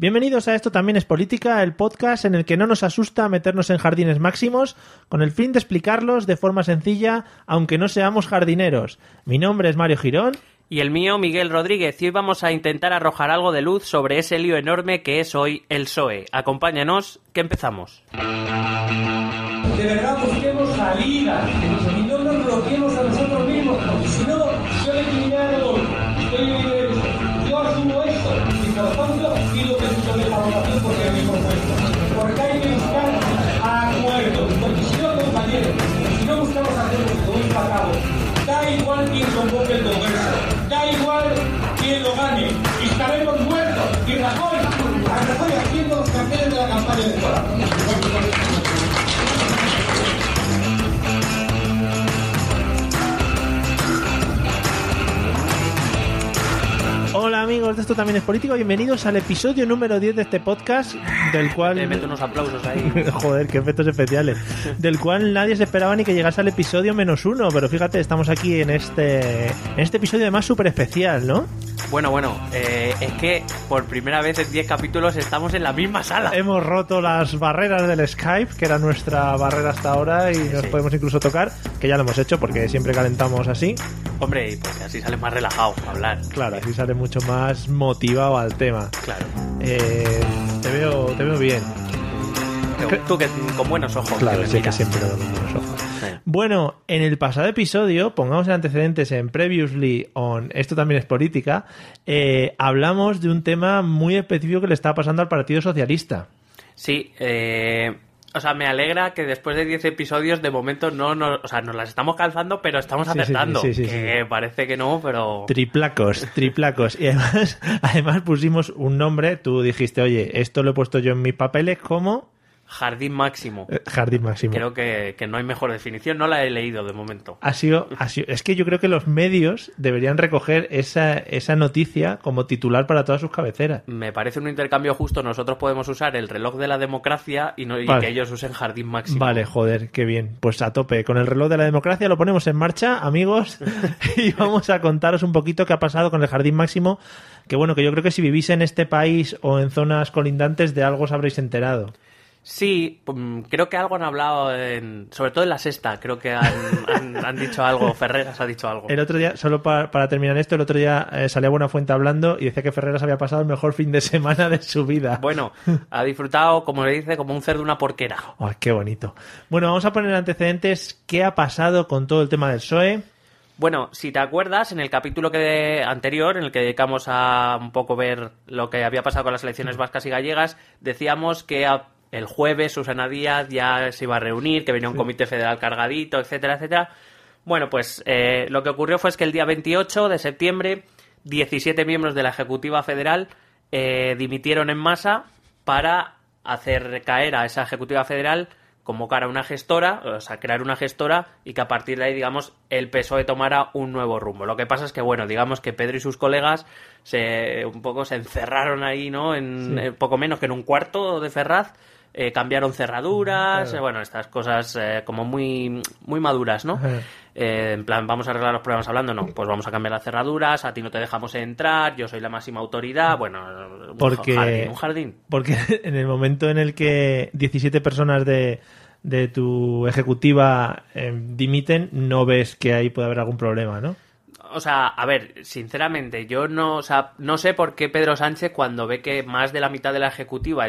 Bienvenidos a Esto también es política, el podcast en el que no nos asusta meternos en jardines máximos con el fin de explicarlos de forma sencilla, aunque no seamos jardineros. Mi nombre es Mario Girón. Y el mío, Miguel Rodríguez, y hoy vamos a intentar arrojar algo de luz sobre ese lío enorme que es hoy el PSOE. Acompáñanos, que empezamos. De verdad busquemos salidas carteles de la campaña Hola amigos de Esto también es político, bienvenidos al episodio número 10 de este podcast, del cual... Te meto unos aplausos ahí. Joder, qué efectos especiales. Del cual nadie se esperaba ni que llegase al episodio menos uno, pero fíjate, estamos aquí en este, en este episodio además súper especial, ¿no? Bueno, bueno, eh, es que por primera vez en 10 capítulos estamos en la misma sala. Hemos roto las barreras del Skype, que era nuestra barrera hasta ahora, y nos sí. podemos incluso tocar, que ya lo hemos hecho porque siempre calentamos así. Hombre, y porque así sale más relajado a hablar. Claro, así sale mucho más motivado al tema. Claro. Eh, te veo, te veo bien. Tú, que con buenos ojos. Claro, sí que siempre lo veo con buenos ojos. Bueno, en el pasado episodio, pongamos en antecedentes en Previously on Esto también es política, eh, hablamos de un tema muy específico que le estaba pasando al Partido Socialista. Sí, eh, o sea, me alegra que después de 10 episodios, de momento no nos, o sea, nos las estamos calzando, pero estamos acertando. sí, sí, sí, que parece que no, pero. Triplacos, triplacos. Y además, además pusimos un nombre, tú dijiste, oye, esto lo he puesto yo en mis papeles como Jardín máximo. eh, Jardín Máximo. Creo que, que no hay mejor definición, no la he leído de momento. Ha sido, ha sido- es que yo creo que los medios deberían recoger esa, esa noticia como titular para todas sus cabeceras. Me parece un intercambio justo. Nosotros podemos usar el reloj de la democracia y, no, y Vale. que ellos usen jardín máximo. Vale, joder, qué bien. Pues a tope, con el reloj de la democracia lo ponemos en marcha, amigos, y vamos a contaros un poquito qué ha pasado con el Jardín Máximo, que bueno, que yo creo que si vivís en este país o en zonas colindantes de algo os habréis enterado. Sí, mm, creo que algo han hablado, en- sobre todo en la sexta. Creo que han, han- han dicho algo. Ferreras ha dicho algo. El otro día, solo para, para terminar esto, el otro día eh, salía Buena Fuente hablando y decía que Ferreras había pasado el mejor fin de semana de su vida. Bueno, ha disfrutado, como le dice, como un cerdo una porquera. Ay, qué bonito. Bueno, vamos a poner antecedentes qué ha pasado con todo el tema del PSOE. Bueno, si te acuerdas, en el capítulo que anterior, en el que dedicamos a un poco ver lo que había pasado con las elecciones vascas y gallegas, decíamos que a- el jueves Susana Díaz ya se iba a reunir, que venía un comité federal cargadito, etcétera, etcétera. Bueno, pues eh, lo que ocurrió fue es que el día 28 de septiembre, 17 miembros de la Ejecutiva Federal eh, dimitieron en masa para hacer caer a esa Ejecutiva Federal, convocar a una gestora, o sea, crear una gestora y que a partir de ahí, digamos, el PSOE tomara un nuevo rumbo. Lo que pasa es que, bueno, digamos que Pedro y sus colegas se un poco se encerraron ahí, ¿no? En Sí. eh, poco menos que en un cuarto de Ferraz. Eh, cambiaron cerraduras, Claro. eh, bueno, estas cosas eh, como muy, muy maduras, ¿no? En plan, vamos a arreglar los problemas hablando, no, pues vamos a cambiar las cerraduras, a ti no te dejamos entrar, yo soy la máxima autoridad, bueno, un Porque- jardín, un jardín. Porque en el momento en el que 17 personas de, de tu ejecutiva dimiten, no ves que ahí puede haber algún problema, ¿no? O sea, a ver, sinceramente, yo no, o sea, no sé por qué Pedro Sánchez cuando ve que más de la mitad de la ejecutiva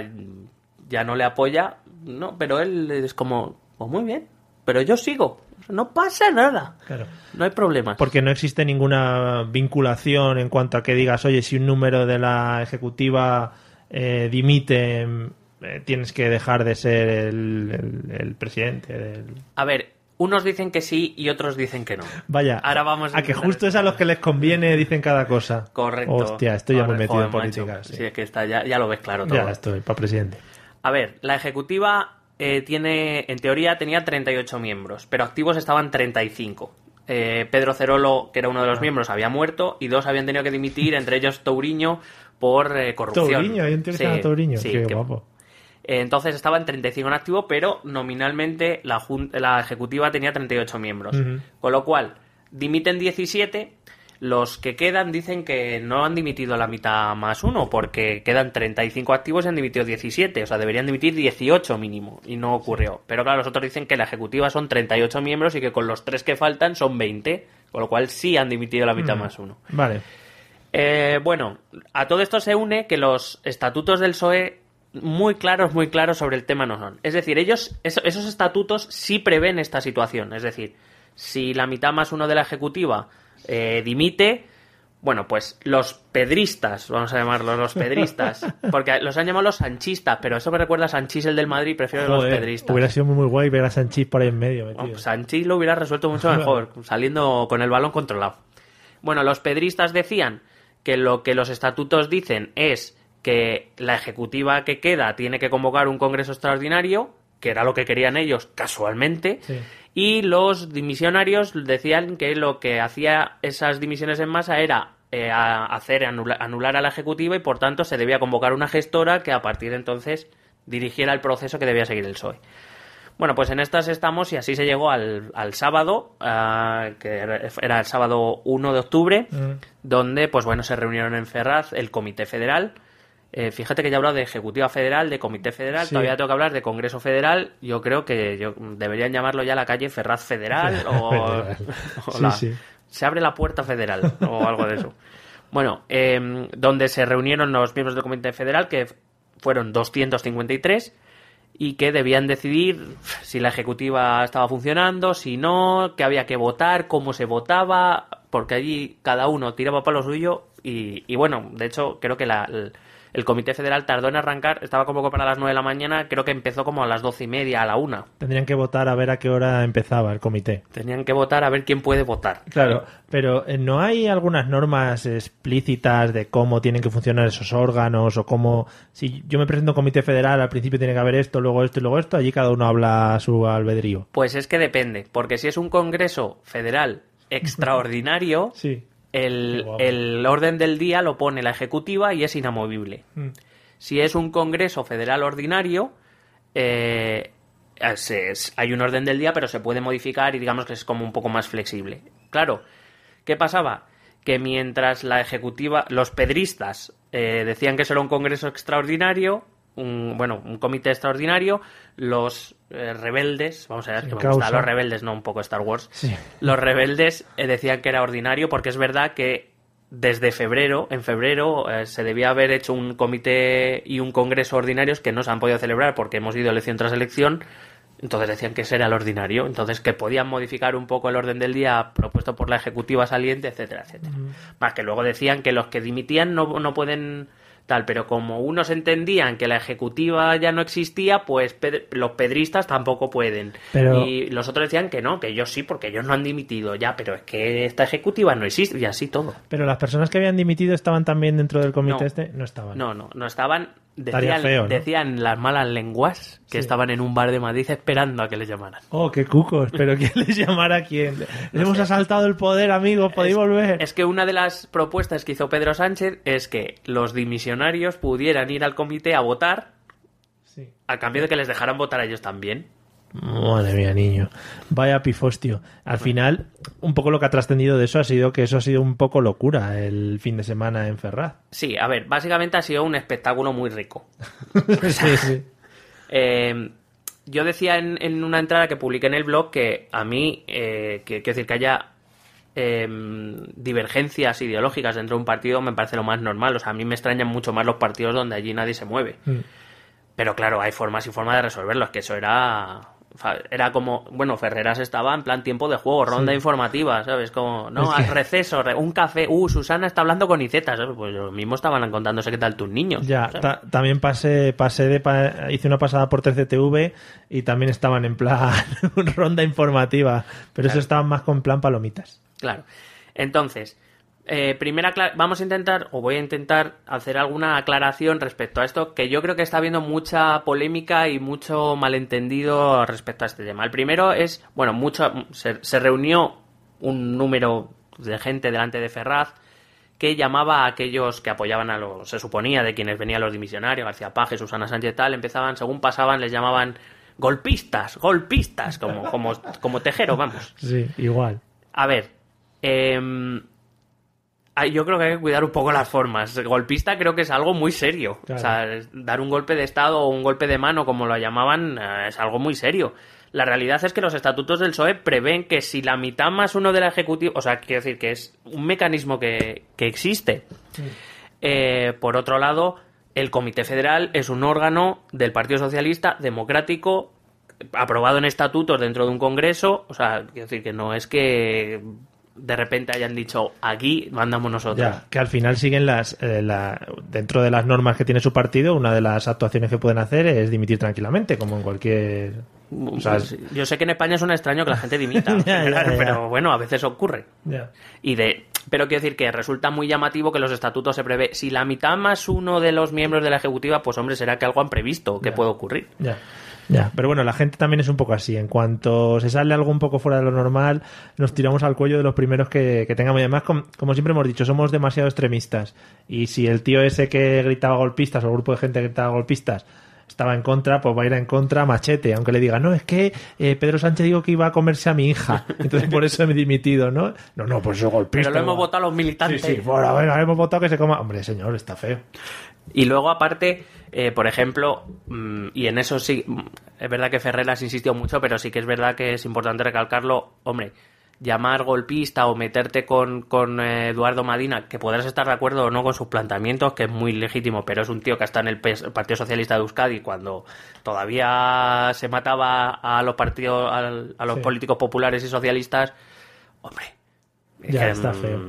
ya no le apoya, no, pero él es como, pues muy bien, pero yo sigo, no pasa nada, Claro. no hay problemas. Porque no existe ninguna vinculación en cuanto a que digas, oye, si un número de la ejecutiva eh, dimite, eh, tienes que dejar de ser el, el- el presidente. del- A ver, unos dicen que sí y otros dicen que no. Vaya, Ahora vamos a a que justo es a los que les conviene dicen cada cosa. Correcto. Hostia, estoy ya muy metido en política. sí. Sí, es que está, ya, ya lo ves claro todo. ya estoy, para presidente. A ver, la ejecutiva eh, tiene, en teoría, tenía 38 miembros, pero activos estaban 35. Eh, Pedro Cerolo, que era uno de Ah. los miembros, había muerto y dos habían tenido que dimitir, entre ellos Touriño, por eh, corrupción. Touriño, sí, Qué que- guapo. entonces estaba en 35 en activo, pero nominalmente la, ejecutiva tenía 38 miembros. Ujú. Con lo cual, dimiten 17, Los que quedan dicen que no han dimitido la mitad más uno, porque quedan 35 activos y han dimitido 17, o sea, deberían dimitir 18 mínimo, y no ocurrió. Pero claro, los otros dicen que la ejecutiva son 38 miembros y que con los tres que faltan son 20, con lo cual sí han dimitido la mitad Mm. más uno. Vale. Eh, bueno, a todo esto se une que los estatutos del PSOE muy claros, muy claros sobre el tema no son. Es decir, ellos, eso- esos estatutos sí prevén esta situación. Es decir, si la mitad más uno de la ejecutiva eh, dimite, bueno, pues los pedristas, vamos a llamarlos los pedristas, porque los han llamado los sanchistas, pero eso me recuerda a Sanchís, el del Madrid, prefiero los Joder, pedristas. hubiera sido muy, muy guay ver a Sanchís por ahí en medio. Metido. Sanchís lo hubiera resuelto mucho mejor, saliendo con el balón controlado. Bueno, los pedristas decían que lo que los estatutos dicen es que la ejecutiva que queda tiene que convocar un congreso extraordinario, que era lo que querían ellos casualmente, Sí. Y los dimisionarios decían que lo que hacía esas dimisiones en masa era eh, a- hacer anula- anular a la ejecutiva y por tanto se debía convocar una gestora que a partir de entonces dirigiera el proceso que debía seguir el PSOE. Bueno, pues en estas estamos y así se llegó al, al sábado, ah, que era era el sábado 1 de octubre, Mm. donde pues bueno, se reunieron en Ferraz el Comité Federal. Eh, fíjate que ya he hablado de Ejecutiva Federal, de Comité Federal, Sí. todavía tengo que hablar de Congreso Federal. Yo creo que yo, deberían llamarlo ya la calle Ferraz Federal o, Federal. o Sí, la- sí. se abre la puerta federal o algo de eso. Bueno, eh, donde se reunieron los miembros del Comité Federal, que fueron 253, y que debían decidir si la ejecutiva estaba funcionando, si no, que había que votar, cómo se votaba, porque allí cada uno tiraba para lo suyo y, y bueno, de hecho creo que la- el Comité Federal tardó en arrancar, estaba convocado para las 9 de la mañana, creo que empezó como a las doce y media, a la una. Tendrían que votar a ver a qué hora empezaba el comité. Tenían que votar a ver quién puede votar. Claro, pero eh, ¿no hay algunas normas explícitas de cómo tienen que funcionar esos órganos o cómo... Si yo me presento a un comité federal, al principio tiene que haber esto, luego esto y luego esto, allí cada uno habla a su albedrío. Pues es que depende, porque si es un Congreso Federal extraordinario, Sí. El, el orden del día lo pone la ejecutiva y es inamovible. Mm. Si es un Congreso Federal ordinario, eh, es- hay un orden del día, pero se puede modificar y digamos que es como un poco más flexible. Claro, ¿qué pasaba? Que mientras la ejecutiva, los pedristas eh, decían que eso era un Congreso extraordinario, un, bueno, un comité extraordinario, los eh, rebeldes, vamos a ver, Sin que me gustan los rebeldes, no un poco Star Wars, Sí. los rebeldes eh, decían que era ordinario porque es verdad que desde febrero, en febrero, eh, se debía haber hecho un comité y un congreso ordinarios que no se han podido celebrar porque hemos ido elección tras elección. Entonces decían que ese era el ordinario, entonces que podían modificar un poco el orden del día propuesto por la ejecutiva saliente, etcétera, etcétera. Más que luego decían que los que dimitían no, no pueden tal, pero como unos entendían que la ejecutiva ya no existía, pues los pedristas tampoco pueden. Pero- Y los otros decían que no, que ellos sí, porque ellos no han dimitido ya, pero es que esta ejecutiva no existe y así todo. Pero las personas que habían dimitido estaban también dentro del comité No. este, no estaban. No, no, no estaban. Decían, feo, ¿no? decían las malas lenguas que Sí. estaban en un bar de Madrid esperando a que les llamaran. Oh, qué cucos, pero ¿quién les llamará a quién? Les hemos asaltado el poder, amigos, podéis Es- volver. Es que una de las propuestas que hizo Pedro Sánchez es que los dimisionarios pudieran ir al comité a votar Sí. a cambio de que les dejaran votar a ellos también. Madre mía, niño. Vaya pifostio. Al final, un poco lo que ha trascendido de eso ha sido que eso ha sido un poco locura el fin de semana en Ferraz. Sí, a ver, básicamente ha sido un espectáculo muy rico. sí, sí. Eh, yo decía en, en una entrada que publiqué en el blog que a mí, eh, que, quiero decir que haya eh, divergencias ideológicas dentro de un partido me parece lo más normal. O sea, a mí me extrañan mucho más los partidos donde allí nadie se mueve. Mm. Pero claro, hay formas y formas de resolverlo. Es que eso era. Era como. Bueno, Ferreras estaba en plan tiempo de juego, ronda informativa, ¿sabes? Como. No, Es que- al receso, re- un café. Uh, Susana está hablando con Iceta, ¿sabes? Pues lo mismo estaban contándose qué tal tus niños. Ya, también pasé, pasé de pa- hice una pasada por 13TV y también estaban en plan ronda informativa, pero eso estaban más con plan palomitas. Claro. Entonces, eh, primera vamos a intentar, o voy a intentar hacer alguna aclaración respecto a esto, que yo creo que está habiendo mucha polémica y mucho malentendido respecto a este tema. El primero es, bueno, mucho, se, se reunió un número de gente delante de Ferraz que llamaba a aquellos que apoyaban a los, se suponía, de quienes venían los dimisionarios, García Paje, Susana Sánchez tal, empezaban, según pasaban, les llamaban golpistas, golpistas, como, como, como tejero, vamos. Sí, igual. A ver, ah, yo creo que hay que cuidar un poco las formas. Golpista creo que es algo muy serio. Claro. O sea, dar un golpe de Estado o un golpe de mano, como lo llamaban, eh, es algo muy serio. La realidad es que los estatutos del PSOE prevén que si la mitad más uno del Ejecutivo, o sea, quiero decir que es un mecanismo que, que existe. Eh, por otro lado, el Comité Federal es un órgano del Partido Socialista democrático aprobado en estatutos dentro de un congreso. O sea, quiero decir que no es que de repente hayan dicho aquí mandamos nosotros. Ya, que al final siguen las. eh, la- dentro de las normas que tiene su partido, una de las actuaciones que pueden hacer es dimitir tranquilamente, como en cualquier. O sea, es- Yo sé que en España es un extraño que la gente dimita, Ya, ya, ya. pero bueno, a veces ocurre. ya. Y de, pero quiero decir que resulta muy llamativo que los estatutos se prevé. Si la mitad más uno de los miembros de la ejecutiva, pues hombre, será que algo han previsto, que puede ocurrir. Ya. Ya, pero bueno, la gente también es un poco así. En cuanto se sale algo un poco fuera de lo normal, nos tiramos al cuello de los primeros que, que tengamos. Y además, com- como, siempre hemos dicho, somos demasiado extremistas. Y si el tío ese que gritaba golpistas o el grupo de gente que gritaba golpistas estaba en contra, pues va a ir en contra a machete. Aunque le diga, no, es que eh, Pedro Sánchez dijo que iba a comerse a mi hija. Entonces por eso me he dimitido, ¿no? No, no, pues eso golpista. Pero lo hemos votado los Sí, militantes. sí, bueno, venga, hemos votado que se coma. Hombre, señor, está feo. Y luego, aparte, eh, por ejemplo, mm, y en eso sí, mm, es verdad que Ferreras insistió mucho, pero sí que es verdad que es importante recalcarlo, hombre, llamar golpista o meterte con, con eh, Eduardo Madina, que podrás estar de acuerdo o no con sus planteamientos, que es muy legítimo, pero es un tío que está en el Partido Socialista de Euskadi cuando todavía se mataba a los partidos, a los Sí. políticos populares y socialistas, hombre. Ya que, está mm, feo.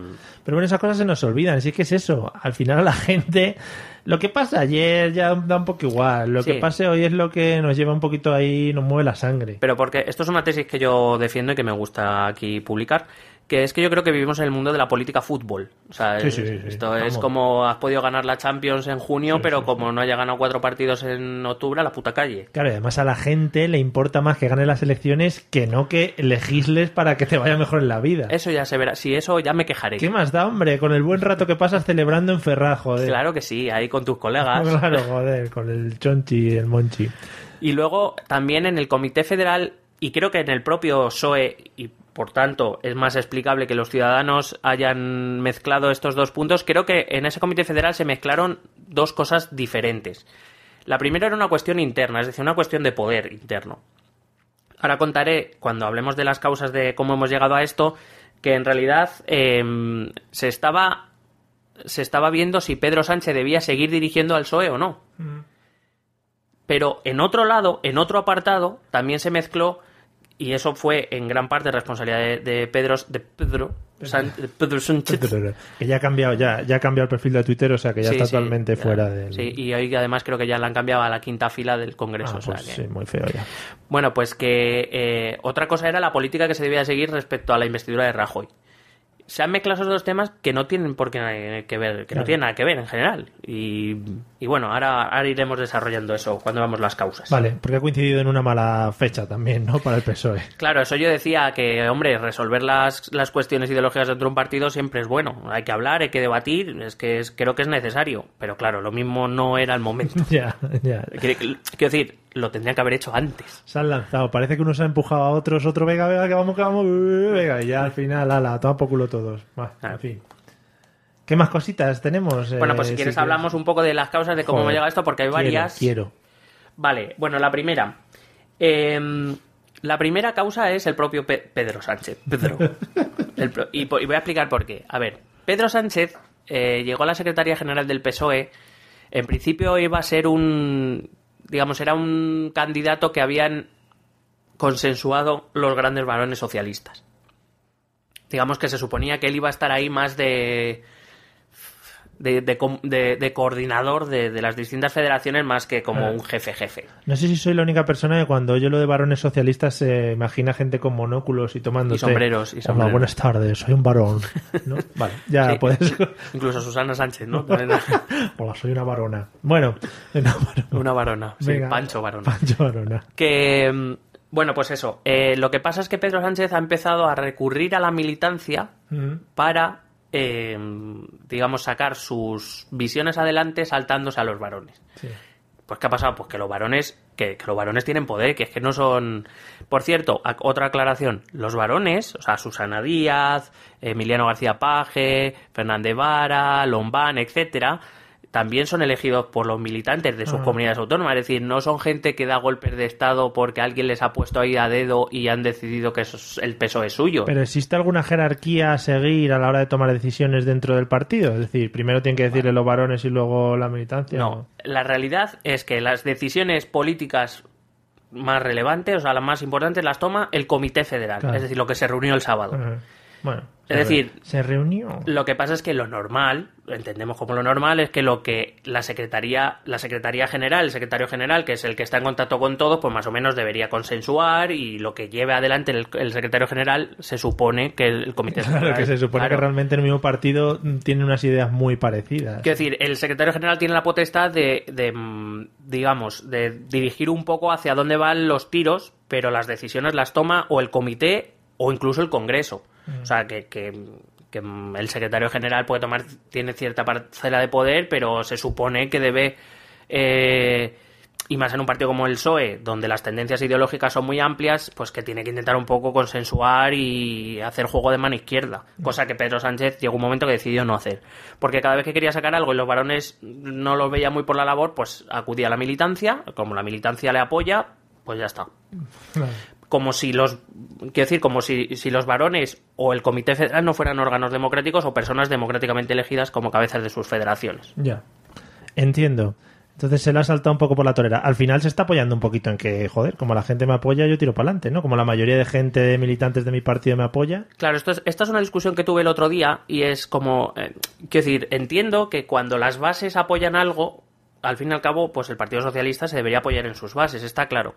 Pero bueno, esas cosas se nos olvidan. Sí que es eso. Al final a la gente. Lo que pasa ayer ya da un poco igual. Lo Sí. que pase hoy es lo que nos lleva un poquito ahí, nos mueve la sangre. Pero porque esto es una tesis que yo defiendo y que me gusta aquí publicar, que es que yo creo que vivimos en el mundo de la política fútbol. O sea, Sí, sí, sí, esto es como has podido ganar la Champions en junio, pero como no haya ganado cuatro partidos en octubre, a la puta calle. Claro, y además a la gente le importa más que gane las elecciones que no que legisles para que te vaya mejor en la vida. Eso ya se verá. Si eso ya me quejaré. ¿Qué más da, hombre? Con el buen rato que pasas celebrando en Ferraz, joder. Claro que sí, ahí con tus colegas. Claro, joder, con el chonchi y el monchi. Y luego también en el Comité Federal, y creo que en el propio PSOE, y por tanto es más explicable que los ciudadanos hayan mezclado estos dos puntos, creo que en ese Comité Federal se mezclaron dos cosas diferentes. La primera era una cuestión interna, es decir, una cuestión de poder interno. Ahora contaré, cuando hablemos de las causas de cómo hemos llegado a esto, que en realidad em, se estaba se estaba viendo si Pedro Sánchez debía seguir dirigiendo al PSOE o no. Pero en otro lado, en otro apartado, también se mezcló, y eso fue en gran parte responsabilidad de, de Pedro, de Pedro, San- de Pedro Sánchez. Que ya ha cambiado, ya, ya ha cambiado el perfil de Twitter, o sea que ya Sí, está sí, totalmente ya. fuera del. Sí, y hoy además creo que ya la han cambiado a la quinta fila del Congreso. Ah, o sea pues que- sí, muy feo ya. Bueno, pues que eh, otra cosa era la política que se debía seguir respecto a la investidura de Rajoy. Se han mezclado esos dos temas que no tienen por qué que ver, que Claro. no tienen nada que ver en general. Y, y bueno, ahora, ahora iremos desarrollando eso cuando veamos las causas. Vale, porque ha coincidido en una mala fecha también, ¿no? Para el PSOE. Claro, eso yo decía que, hombre, resolver las, las cuestiones ideológicas dentro de un partido siempre es bueno. Hay que hablar, hay que debatir, es que es, creo que es necesario. Pero claro, lo mismo no era el momento. ya, ya. Quiero quiero decir, lo tendrían que haber hecho antes. Se han lanzado. Parece que uno se ha empujado a otros, otro, venga, venga, que vamos, que vamos, venga, y ya al final, ala, toma por culo todos. Va, en fin. ¿Qué más cositas tenemos? Bueno, Eh, pues si quieres hablamos un poco de las causas de cómo Joder, hemos llegado a esto, porque hay quiero, varias. Quiero. Vale, bueno, la primera. Em, la primera causa es el propio Pe- Pedro Sánchez. Pedro. El pro- y, voy a explicar por qué. A ver, Pedro Sánchez eh, llegó a la Secretaría General del PSOE. En principio iba a ser un. Digamos, era un candidato que habían consensuado los grandes varones socialistas. Digamos que se suponía que él iba a estar ahí más de. De, de de- de coordinador de, las distintas federaciones más que como Ah. un jefe jefe. No sé si soy la única persona que cuando oye lo de varones socialistas se imagina gente con monóculos y tomando Y sombreros, y Hola, sombreros. buenas tardes, soy un varón. ¿No? Vale, ya Sí. puedes. Incluso Susana Sánchez, ¿no? Hola, soy una varona. Bueno, una varona. Una varona. Sí, Venga. Pancho varona. Pancho varona. Que, mm, bueno, pues eso. eh, lo que pasa es que Pedro Sánchez ha empezado a recurrir a la militancia Mm. para, eh, digamos, sacar sus visiones adelante saltándose a los varones. Sí. Pues ¿qué ha pasado? Pues que los varones que, que los varones tienen poder, que es que no son... Por cierto, otra aclaración, los varones, o sea, Susana Díaz, Emiliano García Paje, Fernández Vara, Lombán, etcétera, también son elegidos por los militantes de sus comunidades autónomas, es decir, no son gente que da golpes de Estado porque alguien les ha puesto ahí a dedo y han decidido que eso el peso es suyo. Pero ¿existe alguna jerarquía a seguir a la hora de tomar decisiones dentro del partido? Es decir, primero tienen que decirle los varones y luego la militancia. No, la realidad es que las decisiones políticas más relevantes, o sea, las más importantes, las toma el Comité Federal, Claro. es decir, lo que se reunió el sábado. Bueno. Es decir, se reunió. Lo que pasa es que lo normal, lo entendemos como lo normal, es que lo que la Secretaría, la Secretaría General, el Secretario General, que es el que está en contacto con todos, pues más o menos debería consensuar y lo que lleve adelante el, el Secretario General se supone que el, el Comité Claro, Federal- que se supone Claro. que realmente en el mismo partido tienen unas ideas muy parecidas. Quiero decir, el secretario general tiene la potestad de, de, mm, digamos, de dirigir un poco hacia dónde van los tiros, pero las decisiones las toma o el comité o incluso el Congreso. O sea, que, que, que, mm, el secretario general puede tomar, tiene cierta parcela de poder, pero se supone que debe, eh, y más en un partido como el PSOE, donde las tendencias ideológicas son muy amplias, pues que tiene que intentar un poco consensuar y hacer juego de mano izquierda, cosa que Pedro Sánchez llegó un momento que decidió no hacer, porque cada vez que quería sacar algo y los varones no lo veían muy por la labor, pues acudía a la militancia, como la militancia le apoya, pues ya está. Como si los, quiero decir, como si, si los varones o el Comité Federal no fueran órganos democráticos o personas democráticamente elegidas como cabezas de sus federaciones. Ya. Entiendo. Entonces se le ha saltado un poco por la torera. Al final se está apoyando un poquito en que, joder, como la gente me apoya, yo tiro para adelante, ¿no? Como la mayoría de gente de militantes de mi partido me apoya. Claro, esto es, esta es una discusión que tuve el otro día y es como, eh, quiero decir, entiendo que cuando las bases apoyan algo, al fin y al cabo, pues el Partido Socialista se debería apoyar en sus bases, está claro.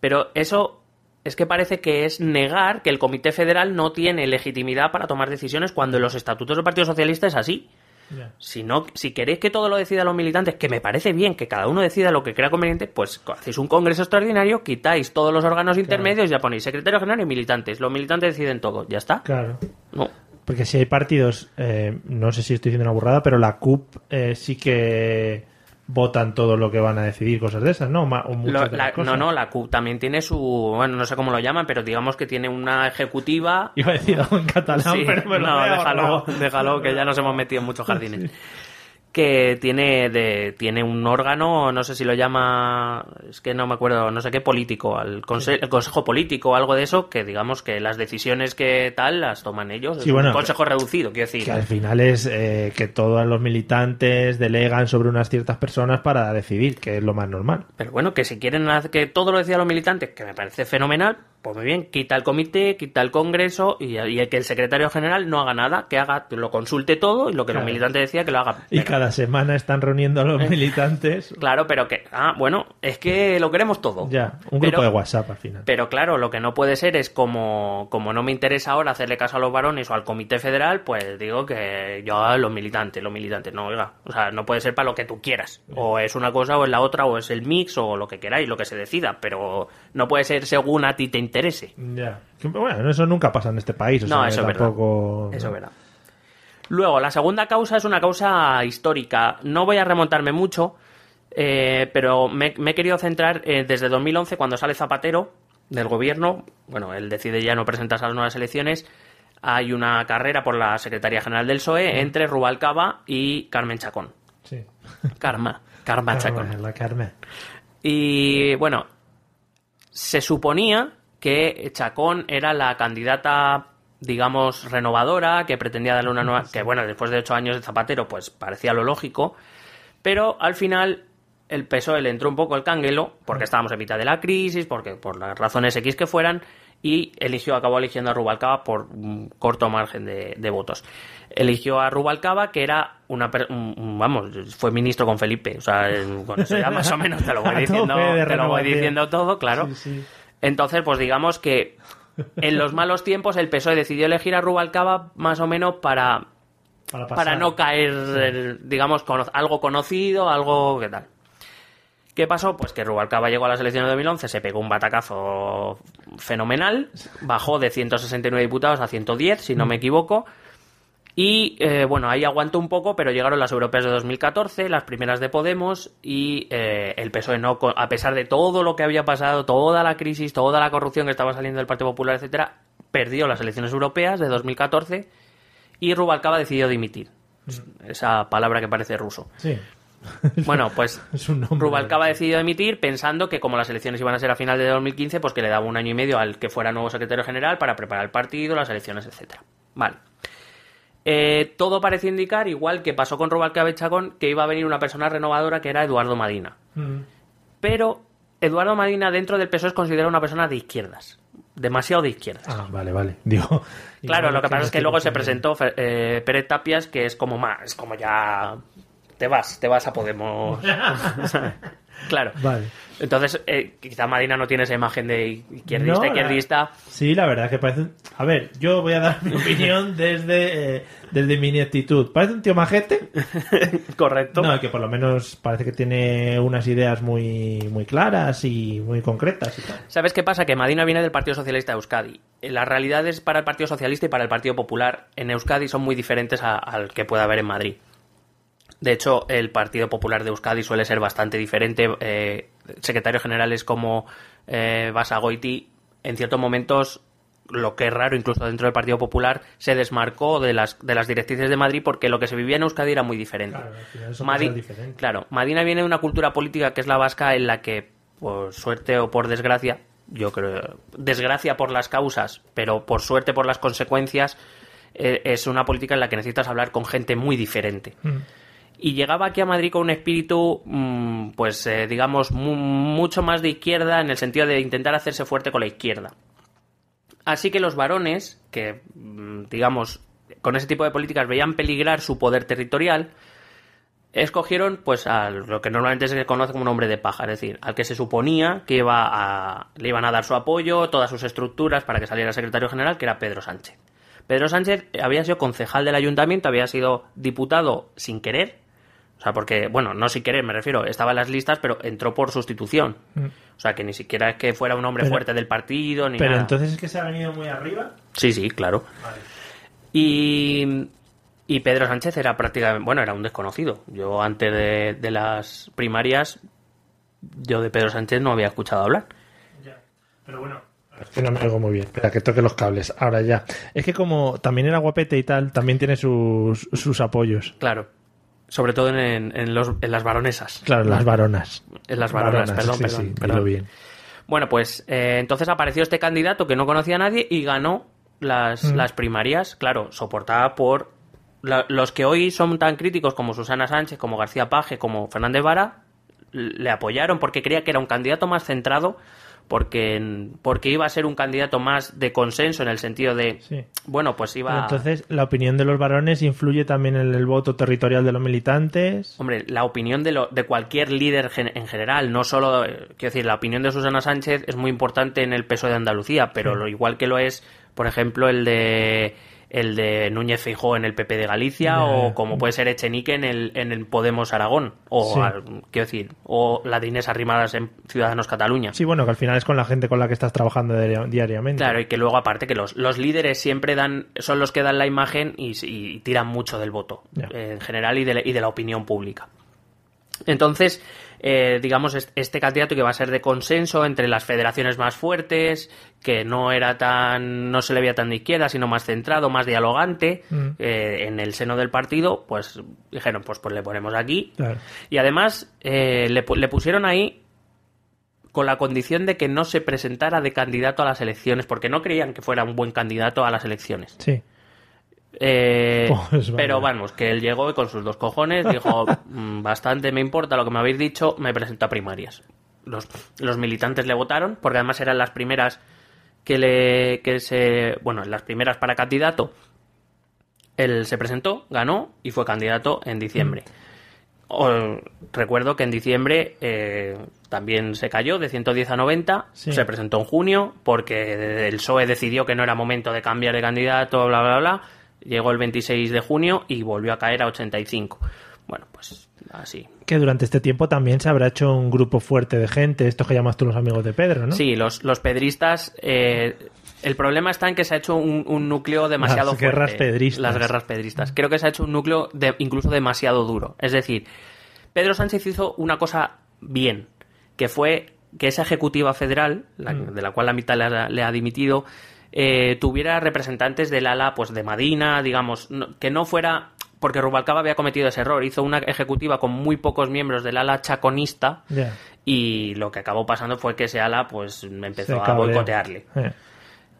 Pero eso es que parece que es negar que el Comité Federal no tiene legitimidad para tomar decisiones cuando en los estatutos del Partido Socialista es así. Ya. Si no, si queréis que todo lo decidan los militantes, que me parece bien que cada uno decida lo que crea conveniente, pues hacéis un congreso extraordinario, quitáis todos los órganos intermedios y ya ponéis secretario general y militantes. Los militantes deciden todo, ya está. Claro. No. Porque si hay partidos, eh, no sé si estoy diciendo una burrada, pero la CUP eh, sí que votan todo lo que van a decidir, cosas de esas, ¿no? O muchas de la- las cosas. no, no, la CUP también tiene su, bueno, no sé cómo lo llaman, pero digamos que tiene una ejecutiva. Iba a decir algo en catalán, Sí, pero me lo no, déjalo, déjalo, que ya nos hemos metido en muchos jardines. Que tiene de, tiene un órgano, no sé si lo llama, es que no me acuerdo, no sé qué político, al conse- el consejo político o algo de eso, que digamos que las decisiones que tal las toman ellos. Sí, es bueno, un consejo reducido, quiero decir. Que al final es eh, que todos los militantes delegan sobre unas ciertas personas para decidir, que es lo más normal. Pero bueno, que si quieren que todo lo decían los militantes, que me parece fenomenal, pues muy bien, quita el comité, quita el congreso y, y que el secretario general no haga nada, que haga, lo consulte todo y lo que Claro. los militantes decían que lo haga. Y Pero- cada semana están reuniendo a los militantes. Claro, pero que, ah, bueno, es que lo queremos todo. Ya, un grupo Pero- de WhatsApp al final. Pero claro, lo que no puede ser es como, como no me interesa ahora hacerle caso a los varones o al comité federal, pues digo que yo a los militantes, los militantes, no, oiga, o sea, no puede ser para lo que tú quieras. O es una cosa o es la otra, o es el mix o lo que queráis, lo que se decida, pero no puede ser según a ti te interese. Ya. Bueno, eso nunca pasa en este país. O No, sea, eso es verdad. tampoco... Eso es verdad. Luego, la segunda causa es una causa histórica. No voy a remontarme mucho, eh, pero me, me he querido centrar eh, desde 2011, cuando sale Zapatero del gobierno. Bueno, él decide ya no presentarse a las nuevas elecciones. Hay una carrera por la Secretaría General del PSOE entre Rubalcaba y Carmen Chacón. Sí. Karma. Karma Chacón. La Carmen. Y bueno, se suponía que Chacón era la candidata, digamos, renovadora, que pretendía darle una nueva. que bueno, después de ocho años de Zapatero, pues parecía lo lógico. Pero al final el PSOE le entró un poco el canguelo, porque estábamos en mitad de la crisis, porque por las razones X que fueran, y eligió, acabó eligiendo a Rubalcaba por un corto margen de, de votos. Eligió a Rubalcaba, que era una un- vamos, fue ministro con Felipe, o sea, con eso ya más o menos te lo voy diciendo, te lo voy diciendo todo, claro. Sí, sí. Entonces, pues digamos que en los malos tiempos el PSOE decidió elegir a Rubalcaba más o menos para, Para, no caer, eh, digamos, con algo conocido, algo que tal. ¿Qué pasó? Pues que Rubalcaba llegó a las elecciones de 2011, se pegó un batacazo fenomenal, bajó de 169 diputados a 110, si no me equivoco, Y eh, bueno, ahí aguantó un poco, pero llegaron las europeas de 2014, las primeras de Podemos y eh, el PSOE no, a pesar de todo lo que había pasado, toda la crisis, toda la corrupción que estaba saliendo del Partido Popular, etcétera, perdió las elecciones europeas de 2014 y Rubalcaba decidió dimitir. Esa palabra que parece ruso. Sí. Bueno, pues Es un nombre. Rubalcaba decidió emitir pensando que como las elecciones iban a ser a final de 2015, pues que le daba un año y medio al que fuera nuevo secretario general para preparar el partido, las elecciones, etcétera. Vale. Eh, todo parece indicar, igual que pasó con Rubalcaba Chacón, que iba a venir una persona renovadora que era Eduardo Madina. Mm. Pero Eduardo Madina dentro del PSOE es considerado una persona de izquierdas. Demasiado de izquierdas. Ah, vale, vale. Digo, Claro, lo que pasa es que luego se presentó eh, Pérez Tapias, que es como más, es como ya te vas, te vas a Podemos. claro. Vale. Entonces, eh, quizá Marina no tiene esa imagen de izquierdista, No, la- izquierdista. Sí, la verdad que parece. un- A ver, yo voy a dar mi opinión desde, eh, desde mi ineptitud. ¿Parece un tío majete? Correcto. No, que por lo menos parece que tiene unas ideas muy, muy claras y muy concretas y tal. ¿Sabes qué pasa? Que Madina viene del Partido Socialista de Euskadi. Las realidades para el Partido Socialista y para el Partido Popular en Euskadi son muy diferentes a- al que puede haber en Madrid. De hecho, el Partido Popular de Euskadi suele ser bastante diferente. Eh, secretarios generales como eh, Basagoiti, en ciertos momentos, lo que es raro, incluso dentro del Partido Popular, se desmarcó de las, de las directrices de Madrid porque lo que se vivía en Euskadi era muy diferente. Claro, Madi- cosas diferentes. Claro, Madina viene de una cultura política que es la vasca en la que, por suerte o por desgracia, yo creo, desgracia por las causas, pero por suerte por las consecuencias, eh, es una política en la que necesitas hablar con gente muy diferente. Mm. Y llegaba aquí a Madrid con un espíritu, mm, pues eh, digamos, mu- mucho más de izquierda en el sentido de intentar hacerse fuerte con la izquierda. Así que los varones, que mm, digamos, con ese tipo de políticas veían peligrar su poder territorial, escogieron pues a lo que normalmente se conoce como un hombre de paja, es decir, al que se suponía que iba a, le iban a dar su apoyo, todas sus estructuras para que saliera secretario general, que era Pedro Sánchez. Pedro Sánchez había sido concejal del ayuntamiento, había sido diputado sin querer, o sea, porque, bueno, no sin querer, me refiero, estaba en las listas, pero entró por sustitución. O sea, que ni siquiera es que fuera un hombre Mm. Pero- fuerte del partido, ni Pero nada. entonces es que se ha venido muy arriba. Sí, sí, claro. Y, y Pedro Sánchez era prácticamente, bueno, era un desconocido. Yo antes de, de las primarias, yo de Pedro Sánchez no había escuchado hablar. Pero bueno. Es que no me oigo muy bien. Espera, que toque los cables. Ahora ya. Es que como también era guapete y tal, también tiene sus, sus apoyos. Claro. Sobre todo en, en los, en las baronesas. Claro, las varonas. En las varonas, perdón, sí, perdón, sí, perdón. bien. Bueno, pues eh, entonces apareció este candidato que no conocía a nadie y ganó las, Mm. las primarias, claro, soportada por la- los que hoy son tan críticos como Susana Sánchez, como García Paje, como Fernández Vara, le apoyaron porque creía que era un candidato más centrado, porque, porque iba a ser un candidato más de consenso en el sentido de, Sí. bueno, pues iba... Pero entonces, la opinión de los varones influye también en el voto territorial de los militantes. Hombre, la opinión de, lo- de cualquier líder gen- en general, no solo, eh, quiero decir, la opinión de Susana Sánchez es muy importante en el peso de Andalucía, pero lo igual que lo es, por ejemplo, el de el de Núñez Feijó en el PP de Galicia o como puede ser Echenique en el, en el Podemos Aragón o Sí. al- quiero decir o la de Inés Arrimadas en Ciudadanos Cataluña. Sí, bueno, que al final es con la gente con la que estás trabajando diaria- diariamente. Claro, y que luego aparte que los, los líderes siempre dan, son los que dan la imagen y, y tiran mucho del voto eh, en general y de, la- y de la opinión pública. Entonces, eh, digamos, est- este candidato que va a ser de consenso entre las federaciones más fuertes, que no era tan, no se le veía tan de izquierda, sino más centrado, más dialogante, Mm. eh, en el seno del partido, pues dijeron, pues, pues le ponemos aquí. Claro. Y además, eh, le, le pusieron ahí con la condición de que no se presentara de candidato a las elecciones, porque no creían que fuera un buen candidato a las elecciones. Sí. Eh, Pues pero vamos, que él llegó y con sus dos cojones dijo, "Mm, bastante me importa lo que me habéis dicho, me presento a primarias. Los, los militantes le votaron, porque además eran las primeras que le que se bueno, las primeras para candidato. Él se presentó, ganó y fue candidato en diciembre. O- recuerdo que en diciembre eh, también se cayó de 110 a 90, Sí. se presentó en junio porque el PSOE decidió que no era momento de cambiar de candidato, bla, bla, bla. Llegó el 26 de junio y volvió a caer a 85. Bueno, pues así. Que durante este tiempo también se habrá hecho un grupo fuerte de gente, estos que llamas tú los amigos de Pedro, ¿no? Sí, los, los pedristas, eh, El problema está en que se ha hecho un, un núcleo demasiado Las guerras fuerte. pedristas. Las guerras pedristas. Creo que se ha hecho un núcleo de- incluso demasiado duro. Es decir, Pedro Sánchez hizo una cosa bien, que fue que esa ejecutiva federal, la- Mm. de la cual la mitad le ha, le ha dimitido, eh, tuviera representantes del ala pues de Madina, digamos, no- que no fuera porque Rubalcaba había cometido ese error, hizo una ejecutiva con muy pocos miembros del ala chaconista y lo que acabó pasando fue que ese ala pues empezó a boicotearle.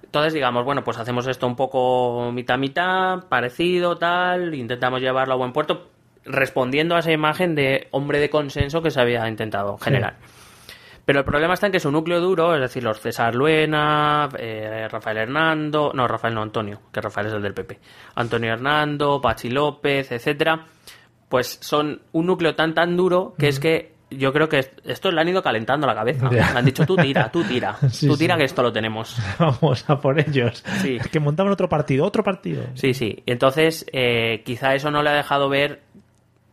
Entonces, digamos, bueno, pues hacemos esto un poco mitad-mitad, parecido, tal, intentamos llevarlo a buen puerto, respondiendo a esa imagen de hombre de consenso que se había intentado generar. Pero el problema está en que su núcleo duro, es decir, los César Luena, eh, Rafael Hernando, no, Rafael no, Antonio, que Rafael es el del PP, Antonio Hernando, Pachi López, etcétera, pues son un núcleo tan tan duro que es que yo creo que esto le han ido calentando la cabeza. Le han dicho, tú tira, tú tira, Sí, tú tira sí. que esto lo tenemos. Vamos a por ellos. Sí. Que montaban otro partido, otro partido. Sí, sí. Entonces, eh, quizá eso no le ha dejado ver.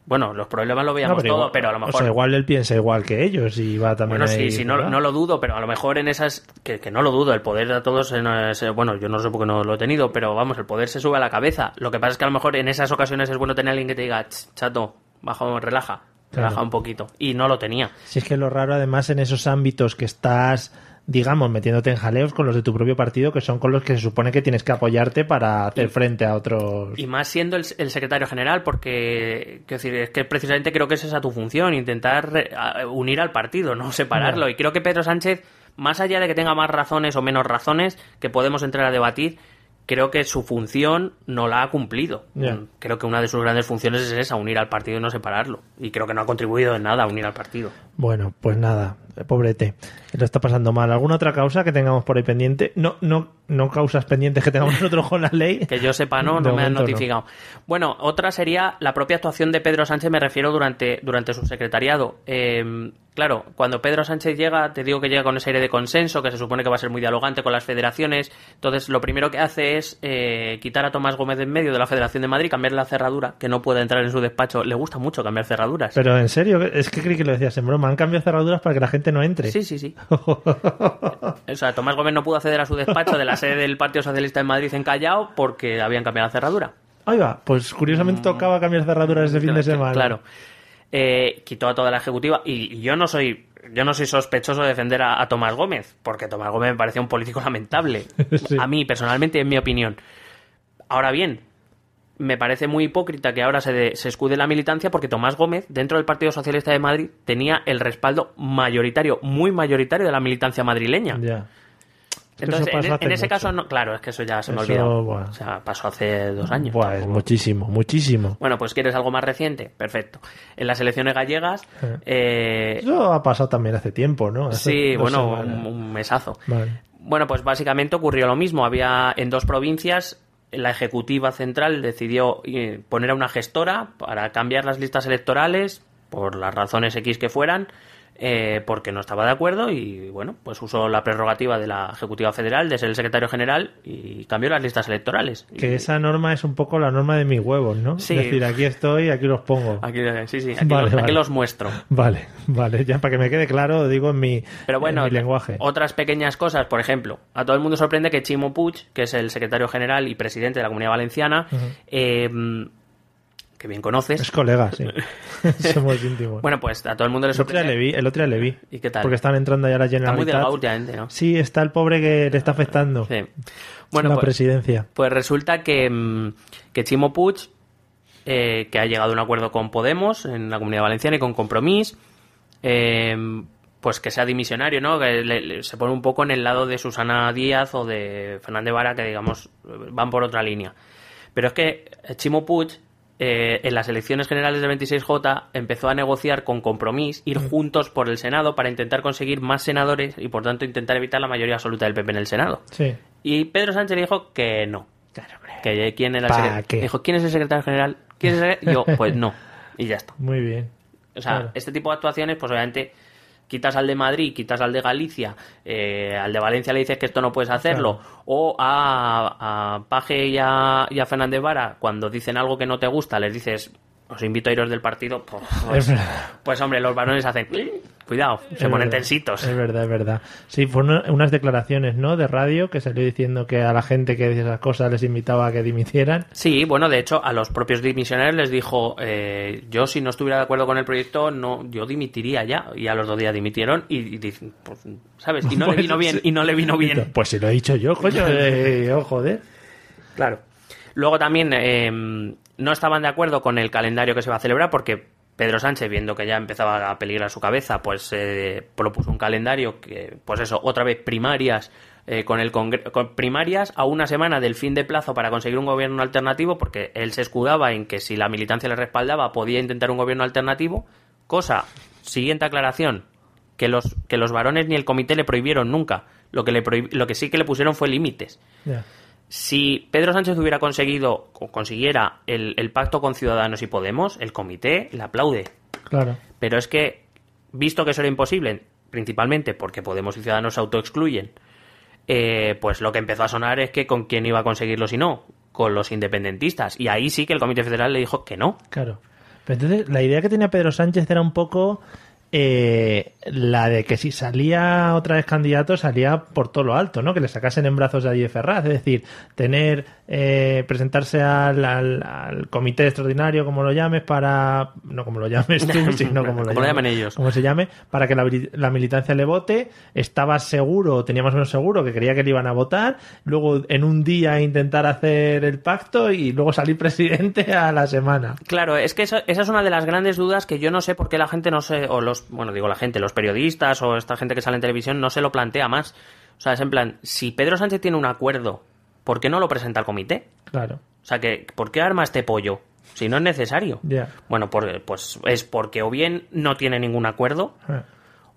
Bueno, los problemas lo veíamos No, todo, igual- pero a lo o mejor. sea, igual él piensa igual que ellos y va también bueno, ahí, sí, sí, no, no lo dudo, pero a lo mejor en esas. Que, que no lo dudo, el poder a todos. en ese- bueno, yo no sé por qué no lo he tenido, pero vamos, el poder se sube a la cabeza. Lo que pasa es que a lo mejor en esas ocasiones es bueno tener a alguien que te diga, "Ch, chato, baja, relaja, relaja Claro. un poquito. Y no lo tenía. Si es que lo raro, además, en esos ámbitos que estás, digamos, metiéndote en jaleos con los de tu propio partido, que son con los que se supone que tienes que apoyarte para hacer frente a otros. Y más siendo el, el secretario general, porque quiero decir, es que precisamente creo que esa es esa tu función, intentar eh, unir al partido, no separarlo. Y creo que Pedro Sánchez, más allá de que tenga más razones o menos razones que podemos entrar a debatir, creo que su función no la ha cumplido. Creo que una de sus grandes funciones es esa, unir al partido y no separarlo. Y creo que no ha contribuido en nada a unir al partido. Bueno, pues nada, pobrete. Lo está pasando mal. ¿Alguna otra causa que tengamos por ahí pendiente? No, no, no causas pendientes que tengamos nosotros con la ley. Que yo sepa, no, no me han no. notificado. Bueno, otra sería la propia actuación de Pedro Sánchez, me refiero durante, durante su secretariado. Eh, claro, cuando Pedro Sánchez llega, te digo que llega con ese aire de consenso, que se supone que va a ser muy dialogante con las federaciones. Entonces, lo primero que hace es eh, quitar a Tomás Gómez de en medio de la Federación de Madrid, cambiar la cerradura, que no puede entrar en su despacho. Le gusta mucho cambiar cerraduras. Pero en serio, es que creí que lo decías en broma. Han cambiado cerraduras para que la gente no entre. Sí, sí, sí. O sea, Tomás Gómez no pudo acceder a su despacho de la sede del Partido Socialista en Madrid en Callao porque habían cambiado la cerradura. Ahí va, pues curiosamente tocaba cambiar cerraduras ese fin de semana. Mm. Claro. Eh, quitó a toda la ejecutiva y y yo no soy yo no soy sospechoso de defender a, a Tomás Gómez, porque Tomás Gómez me parece un político lamentable. Sí. A mí, personalmente, en mi opinión. Ahora bien, me parece muy hipócrita que ahora se, de- se escude la militancia porque Tomás Gómez, dentro del Partido Socialista de Madrid, tenía el respaldo mayoritario, muy mayoritario de la militancia madrileña. Ya. Es Entonces, en, hace en ese mucho. caso, no, claro, es que eso ya se me Eso, buah. O sea, pasó hace dos años. Buah, es muchísimo, muchísimo. bueno, pues quieres algo más reciente, perfecto. En las elecciones gallegas, eh, Eso ha pasado también hace tiempo, ¿no? Hace sí, bueno, semanas. un, un mesazo. Vale. Bueno, pues básicamente ocurrió lo mismo. Había en dos provincias, la ejecutiva central decidió eh, poner a una gestora para cambiar las listas electorales, por las razones X que fueran, eh, porque no estaba de acuerdo y bueno, pues usó la prerrogativa de la Ejecutiva Federal de ser el secretario general y cambió las listas electorales. Que Y- esa norma es un poco la norma de mis huevos, ¿no? Sí. Es decir, aquí estoy, aquí los pongo. Aquí, sí, sí, aquí, Vale, los, aquí vale. los muestro. Vale, vale, ya para que me quede claro, digo en mi, Pero bueno, en mi lenguaje. otras pequeñas cosas, por ejemplo, a todo el mundo sorprende que Chimo Puig, que es el secretario general y presidente de la Comunidad Valenciana, eh, que bien conoces, Es colega, sí. Somos íntimos. bueno, pues a todo el mundo le el otro día sorprende. le vi, el otro día le vi. ¿Y qué tal? Porque están entrando ya la Está muy Generalitat. delgado últimamente, ¿no? Sí, está el pobre que le está afectando. Sí. Bueno, la pues, presidencia. pues resulta que, mm, que Chimo Puig, eh, que ha llegado a un acuerdo con Podemos en la Comunidad Valenciana y con Compromís, eh, pues que sea dimisionario, ¿no? Que le- le- se pone un poco en el lado de Susana Díaz o de Fernández Vara, que digamos van por otra línea. Pero es que Chimo Puig, eh, en las elecciones generales del 26J, empezó a negociar con Compromís, ir juntos por el Senado para intentar conseguir más senadores y por tanto intentar evitar la mayoría absoluta del PP en el Senado. Sí. Y Pedro Sánchez le dijo que no. Que quién era el ¿Pa secre- qué? Dijo, ¿quién es el secretario general? ¿Quién es el secre-?" Y yo, pues no. Y ya está. Muy bien. O sea, Claro. este tipo de actuaciones, pues obviamente quitas al de Madrid, quitas al de Galicia, eh, al de Valencia le dices que esto no puedes hacerlo, o a, a Paje y a, y a Fernández Vara, cuando dicen algo que no te gusta, les dices os invito a iros del partido, pues, Es pues, pues, hombre, los varones hacen, cuidado, se Es ponen verdad, tensitos. Es verdad, es verdad. Sí, fueron unas declaraciones, ¿no? De radio que salió diciendo que a la gente que decía esas cosas les invitaba a que dimitieran. Sí, bueno, de hecho, a los propios dimisionarios les dijo, eh, yo si no estuviera de acuerdo con el proyecto, no, yo dimitiría ya. Y a los dos días dimitieron y, y dicen, pues, ¿sabes? Y no Pues le vino bien, sí. y no le vino bien. Pues si lo he dicho yo, coño, eh, oh, joder. Claro. Luego también eh, no estaban de acuerdo con el calendario que se va a celebrar porque Pedro Sánchez, viendo que ya empezaba a peligrar su cabeza, pues eh, propuso un calendario que, pues eso, otra vez primarias eh, con el con primarias a una semana del fin de plazo para conseguir un gobierno alternativo, porque él se escudaba en que si la militancia le respaldaba podía intentar un gobierno alternativo. Cosa, siguiente aclaración, que los que los varones ni el comité le prohibieron nunca. Lo que le lo que sí que le pusieron fue límites. Si Pedro Sánchez hubiera conseguido o consiguiera el, el pacto con Ciudadanos y Podemos, el comité le aplaude. Claro. Pero es que, visto que eso era imposible, principalmente porque Podemos y Ciudadanos se autoexcluyen, eh, pues lo que empezó a sonar es que con quién iba a conseguirlo si no, con los independentistas. Y ahí sí que el Comité Federal le dijo que no. Claro. Pero entonces, la idea que tenía Pedro Sánchez era un poco eh, la de que si salía otra vez candidato, salía por todo lo alto, ¿no? Que le sacasen en brazos a Díez Ferraz. Es decir, tener, eh, presentarse al, al- al comité extraordinario, como lo llames, para. No como lo llames tú, sino como lo, Como lo llamen llamen ellos. Como se llame, para que la, mili- la militancia le vote. Estaba seguro, tenía más o menos seguro que quería que le iban a votar. Luego, en un día, intentar hacer el pacto y luego salir presidente a la semana. Claro, es que esa, esa es una de las grandes dudas que yo no sé por qué la gente no se, o los, bueno, digo la gente, los periodistas o esta gente que sale en televisión no se lo plantea más. O sea, es en plan, si Pedro Sánchez tiene un acuerdo, ¿por qué no lo presenta al comité? Claro. O sea, que, ¿por qué arma este pollo? Si no es necesario. Ya. Bueno, por- pues es porque o bien no tiene ningún acuerdo, Ah,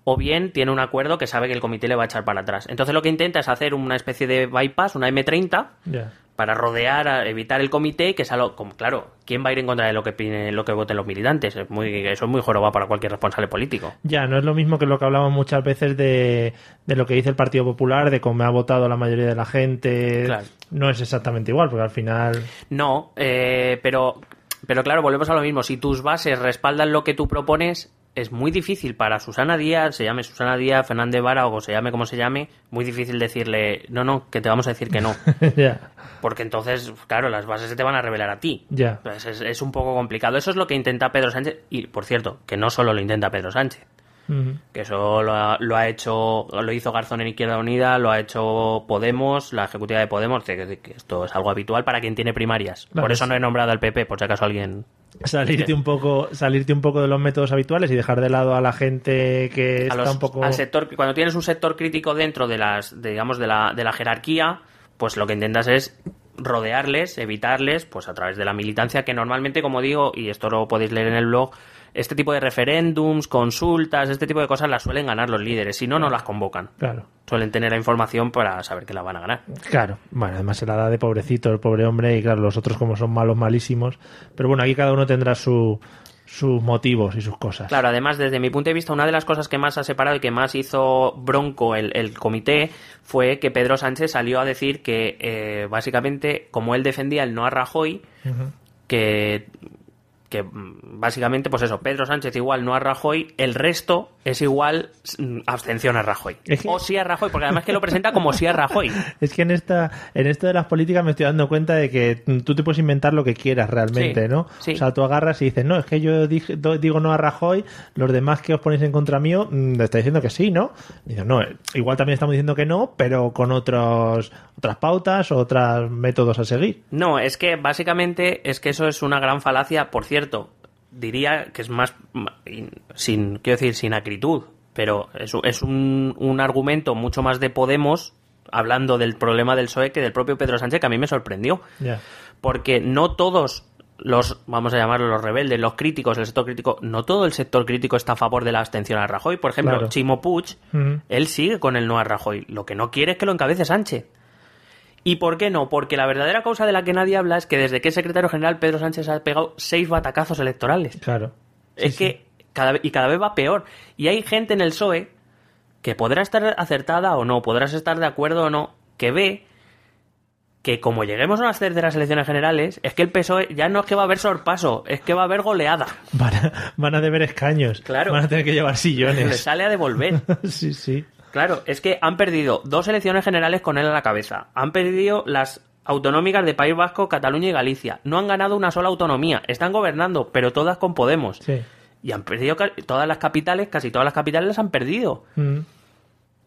o bien tiene un acuerdo que sabe que el comité le va a echar para atrás. Entonces lo que intenta es hacer una especie de bypass, una M30, Ya. para rodear, a- evitar el comité y que sea lo- como, claro, ¿quién va a ir en contra de lo que lo que voten los militantes? Es muy, eso es muy joroba para cualquier responsable político. Ya, no es lo mismo que lo que hablamos muchas veces de, de lo que dice el Partido Popular, de cómo ha votado la mayoría de la gente. Claro. No es exactamente igual, porque al final. No, eh, pero, pero claro, volvemos a lo mismo. Si tus bases respaldan lo que tú propones, es muy difícil para Susana Díaz, se llame Susana Díaz, Fernández Vara o se llame como se llame, muy difícil decirle, no, no, que te vamos a decir que no. Porque entonces, claro, las bases se te van a revelar a ti. ya. Pues es, es un poco complicado. Eso es lo que intenta Pedro Sánchez. Y, por cierto, que no solo lo intenta Pedro Sánchez. Que eso lo ha, lo ha hecho, lo hizo Garzón en Izquierda Unida, lo ha hecho Podemos, la ejecutiva de Podemos, que, que esto es algo habitual para quien tiene primarias. Claro, por eso es- no he nombrado al PP, por si acaso alguien... Salirte un poco, salirte un poco de los métodos habituales y dejar de lado a la gente que a está los- un poco. al sector cuando tienes un sector crítico dentro de las de, digamos de la, de la jerarquía pues lo que intentas es rodearles evitarles pues a través de la militancia que normalmente como digo y esto lo podéis leer en el blog este tipo de referéndums consultas este tipo de cosas las suelen ganar los líderes si no no las convocan Claro, suelen tener la información para saber que la van a ganar claro. Bueno, además se la da de pobrecito el pobre hombre y claro, los otros como son malos, malísimos. Pero bueno, aquí cada uno tendrá su, sus motivos y sus cosas. Claro, además, desde mi punto de vista, una de las cosas que más ha separado y que más hizo bronco el, el comité fue que Pedro Sánchez salió a decir que, eh, básicamente, como él defendía el no a Rajoy, que, que mm, básicamente, pues eso, Pedro Sánchez igual no a Rajoy, el resto es igual mm, abstención a Rajoy. Es que- O sí a Rajoy, porque además que lo presenta como sí a Rajoy. Es que en esta, en esto de las políticas me estoy dando cuenta de que mm, tú te puedes inventar lo que quieras realmente, Sí, ¿no? sí. O sea, tú agarras y dices, no, es que yo dije- digo no a Rajoy, los demás que os ponéis en contra mío, le estáis diciendo que sí, ¿no? Dices, no, eh, igual también estamos diciendo que no, pero con otros, otras pautas, otros métodos a seguir. No, es que básicamente es que eso es una gran falacia. Por cierto, diría que es más, sin, quiero decir, sin acritud, pero es, es un, un argumento mucho más de Podemos hablando del problema del PSOE que del propio Pedro Sánchez, que a mí me sorprendió. Porque no todos los, vamos a llamarlos los rebeldes, los críticos, el sector crítico, no todo el sector crítico está a favor de la abstención a Rajoy. Por ejemplo, Claro. Chimo Puig, él sigue con el no a Rajoy. Lo que no quiere es que lo encabece Sánchez. ¿Y por qué no? Porque la verdadera causa de la que nadie habla es que desde que es secretario general Pedro Sánchez ha pegado seis batacazos electorales. Claro. es que cada, y cada vez va peor. Y hay gente en el PSOE que podrá estar acertada o no, podrás estar de acuerdo o no, que ve que como lleguemos a las terceras elecciones generales, es que el PSOE ya no es que va a haber sorpaso, es que va a haber goleada. Van a, van a deber escaños. Claro. Van a tener que llevar Le sillones. sale a devolver. sí, sí. Claro, es que han perdido dos elecciones generales con él a la cabeza. Han perdido las autonómicas de País Vasco, Cataluña y Galicia. No han ganado una sola autonomía. Están gobernando, pero todas con Podemos. Sí. Y han perdido todas las capitales, casi todas las capitales las han perdido. Mm.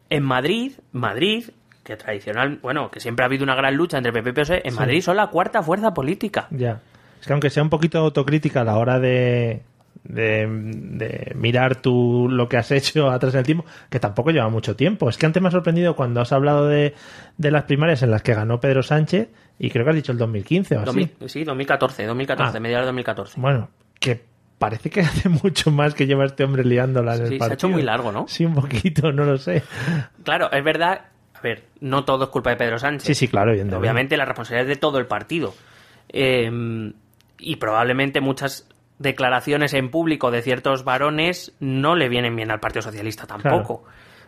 En Madrid, Madrid, que tradicional, bueno, que siempre ha habido una gran lucha entre PP y PSOE, en Madrid son la cuarta fuerza política. Ya. Es que aunque sea un poquito autocrítica a la hora de, de, de mirar tú lo que has hecho atrás del tiempo, que tampoco lleva mucho tiempo. Es que antes me ha sorprendido cuando has hablado de, de las primarias en las que ganó Pedro Sánchez, y creo que has dicho el 2015 o así. 2000 sí, 2014, 2014, Ah. mediados de 2014. Bueno, que parece que hace mucho más que lleva este hombre liándola en el Sí, se ha hecho partido. muy largo, ¿no? Sí, un poquito, no lo sé. Claro, es verdad, a ver, no todo es culpa de Pedro Sánchez. Sí, sí, claro. Obviamente la responsabilidad es de todo el partido. Eh, y probablemente muchas declaraciones en público de ciertos varones no le vienen bien al Partido Socialista tampoco.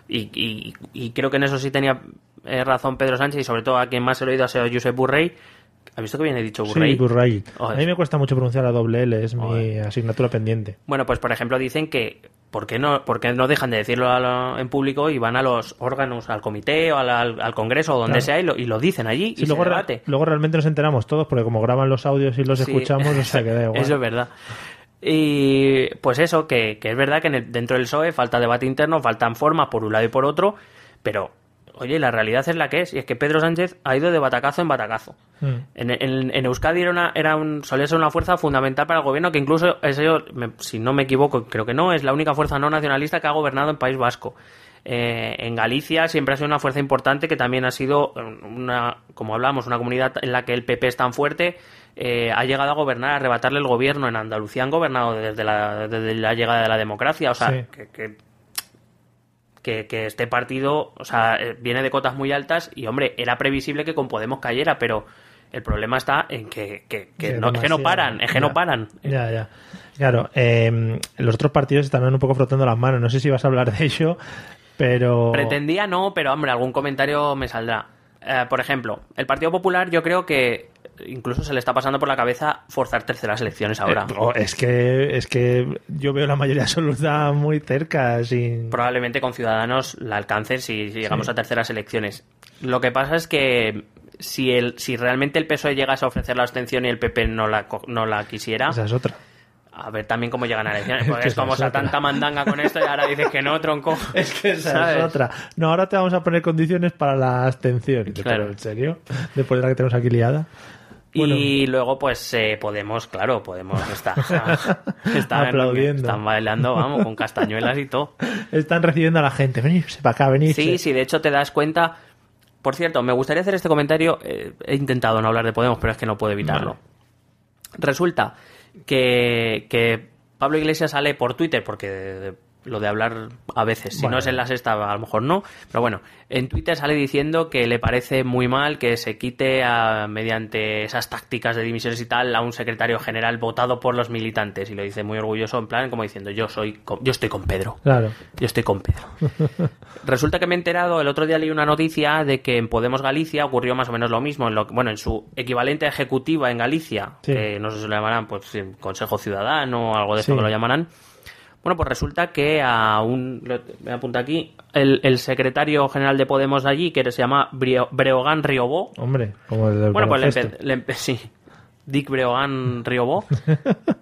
Y, y- y creo que en eso sí tenía eh, razón Pedro Sánchez y sobre todo a quien más se lo he oído ha sido Josep Burrey. ¿Has visto que viene dicho Burrey? Sí, Burray. A mí me cuesta mucho pronunciar la doble L, es mi asignatura pendiente. Bueno, pues por ejemplo dicen que ¿por qué no, por qué no dejan de decirlo lo- en público y van a los órganos, al comité o al, al- al Congreso o donde Claro. sea y lo, y lo dicen allí Sí, y luego, se debate? luego realmente nos enteramos todos, porque como graban los audios y los Sí, escuchamos, o sea que da igual. Eso es verdad. Y pues eso, que, que es verdad que en el- dentro del PSOE falta debate interno, faltan formas por un lado y por otro, pero oye, la realidad es la que es, y es que Pedro Sánchez ha ido de batacazo en batacazo. Mm. En, en- en Euskadi era, una, era un, solía ser una fuerza fundamental para el gobierno, que incluso, eso, me- si no me equivoco, creo que no, es la única fuerza no nacionalista que ha gobernado en País Vasco. Eh, en Galicia siempre ha sido una fuerza importante que también ha sido una, como hablamos, una comunidad en la que el PP es tan fuerte, eh, ha llegado a gobernar, a arrebatarle el gobierno. En Andalucía han gobernado desde la, desde la llegada de la democracia, o sea, Sí. que, que, que- que este partido, o sea, eh, viene de cotas muy altas y, hombre, era previsible que con Podemos cayera, pero el problema está en que, que- no, es que no paran, es que Ya. no paran. Ya, ya. Claro, eh, los otros partidos están un poco frotando las manos. No sé si vas a hablar de ello, pero. Pretendía no, pero hombre, algún comentario me saldrá. Eh, por ejemplo, el Partido Popular yo creo que incluso se le está pasando por la cabeza forzar terceras elecciones ahora. Eh, oh, es que es que yo veo la mayoría absoluta muy cerca sin Probablemente con Ciudadanos la alcancen si, si llegamos Sí. a terceras elecciones. Lo que pasa es que si, el, si realmente el PSOE llegase a ofrecer la abstención y el PP no la, no la quisiera, esa es otra a ver también cómo llegan a elecciones. Es que es como otra. tanta mandanga con esto y ahora dices que no, tronco. es que esa ¿Sabes? es otra no ahora te vamos a poner condiciones para la abstención Claro. ¿pero en serio después de la que tenemos aquí liada Bueno. Y luego, pues, eh, Podemos, claro, Podemos está Aplaudiendo. Están bailando, vamos, con castañuelas y todo. están recibiendo a la gente venirse para acá venirse Sí, sí, de hecho te das cuenta. Por cierto, me gustaría hacer este comentario. eh, he intentado no hablar de Podemos, pero es que no puedo evitarlo. Vale. Resulta que, que Pablo Iglesias sale por Twitter, porque lo de hablar a veces, si Bueno. no es en la sexta, a lo mejor no. Pero bueno, en Twitter sale diciendo que le parece muy mal que se quite a- mediante esas tácticas de dimisiones y tal a un secretario general votado por los militantes. Y lo dice muy orgulloso, en plan, como diciendo, yo soy con- yo estoy con Pedro. claro Yo estoy con Pedro. Resulta que me he enterado, el otro día leí una noticia de que en Podemos Galicia ocurrió más o menos lo mismo. En lo, bueno, en su equivalente ejecutiva en Galicia, Sí. que no sé si lo llamarán, pues Consejo Ciudadano o algo de Sí. eso que lo llamarán. Bueno, pues resulta que a un. Me apunta aquí. El, el secretario general de Podemos de allí, que se llama Brio- Breogán Riobó. hombre como el del Bueno, pues le, empe- le empe- sí. Dick Breogán Riobó.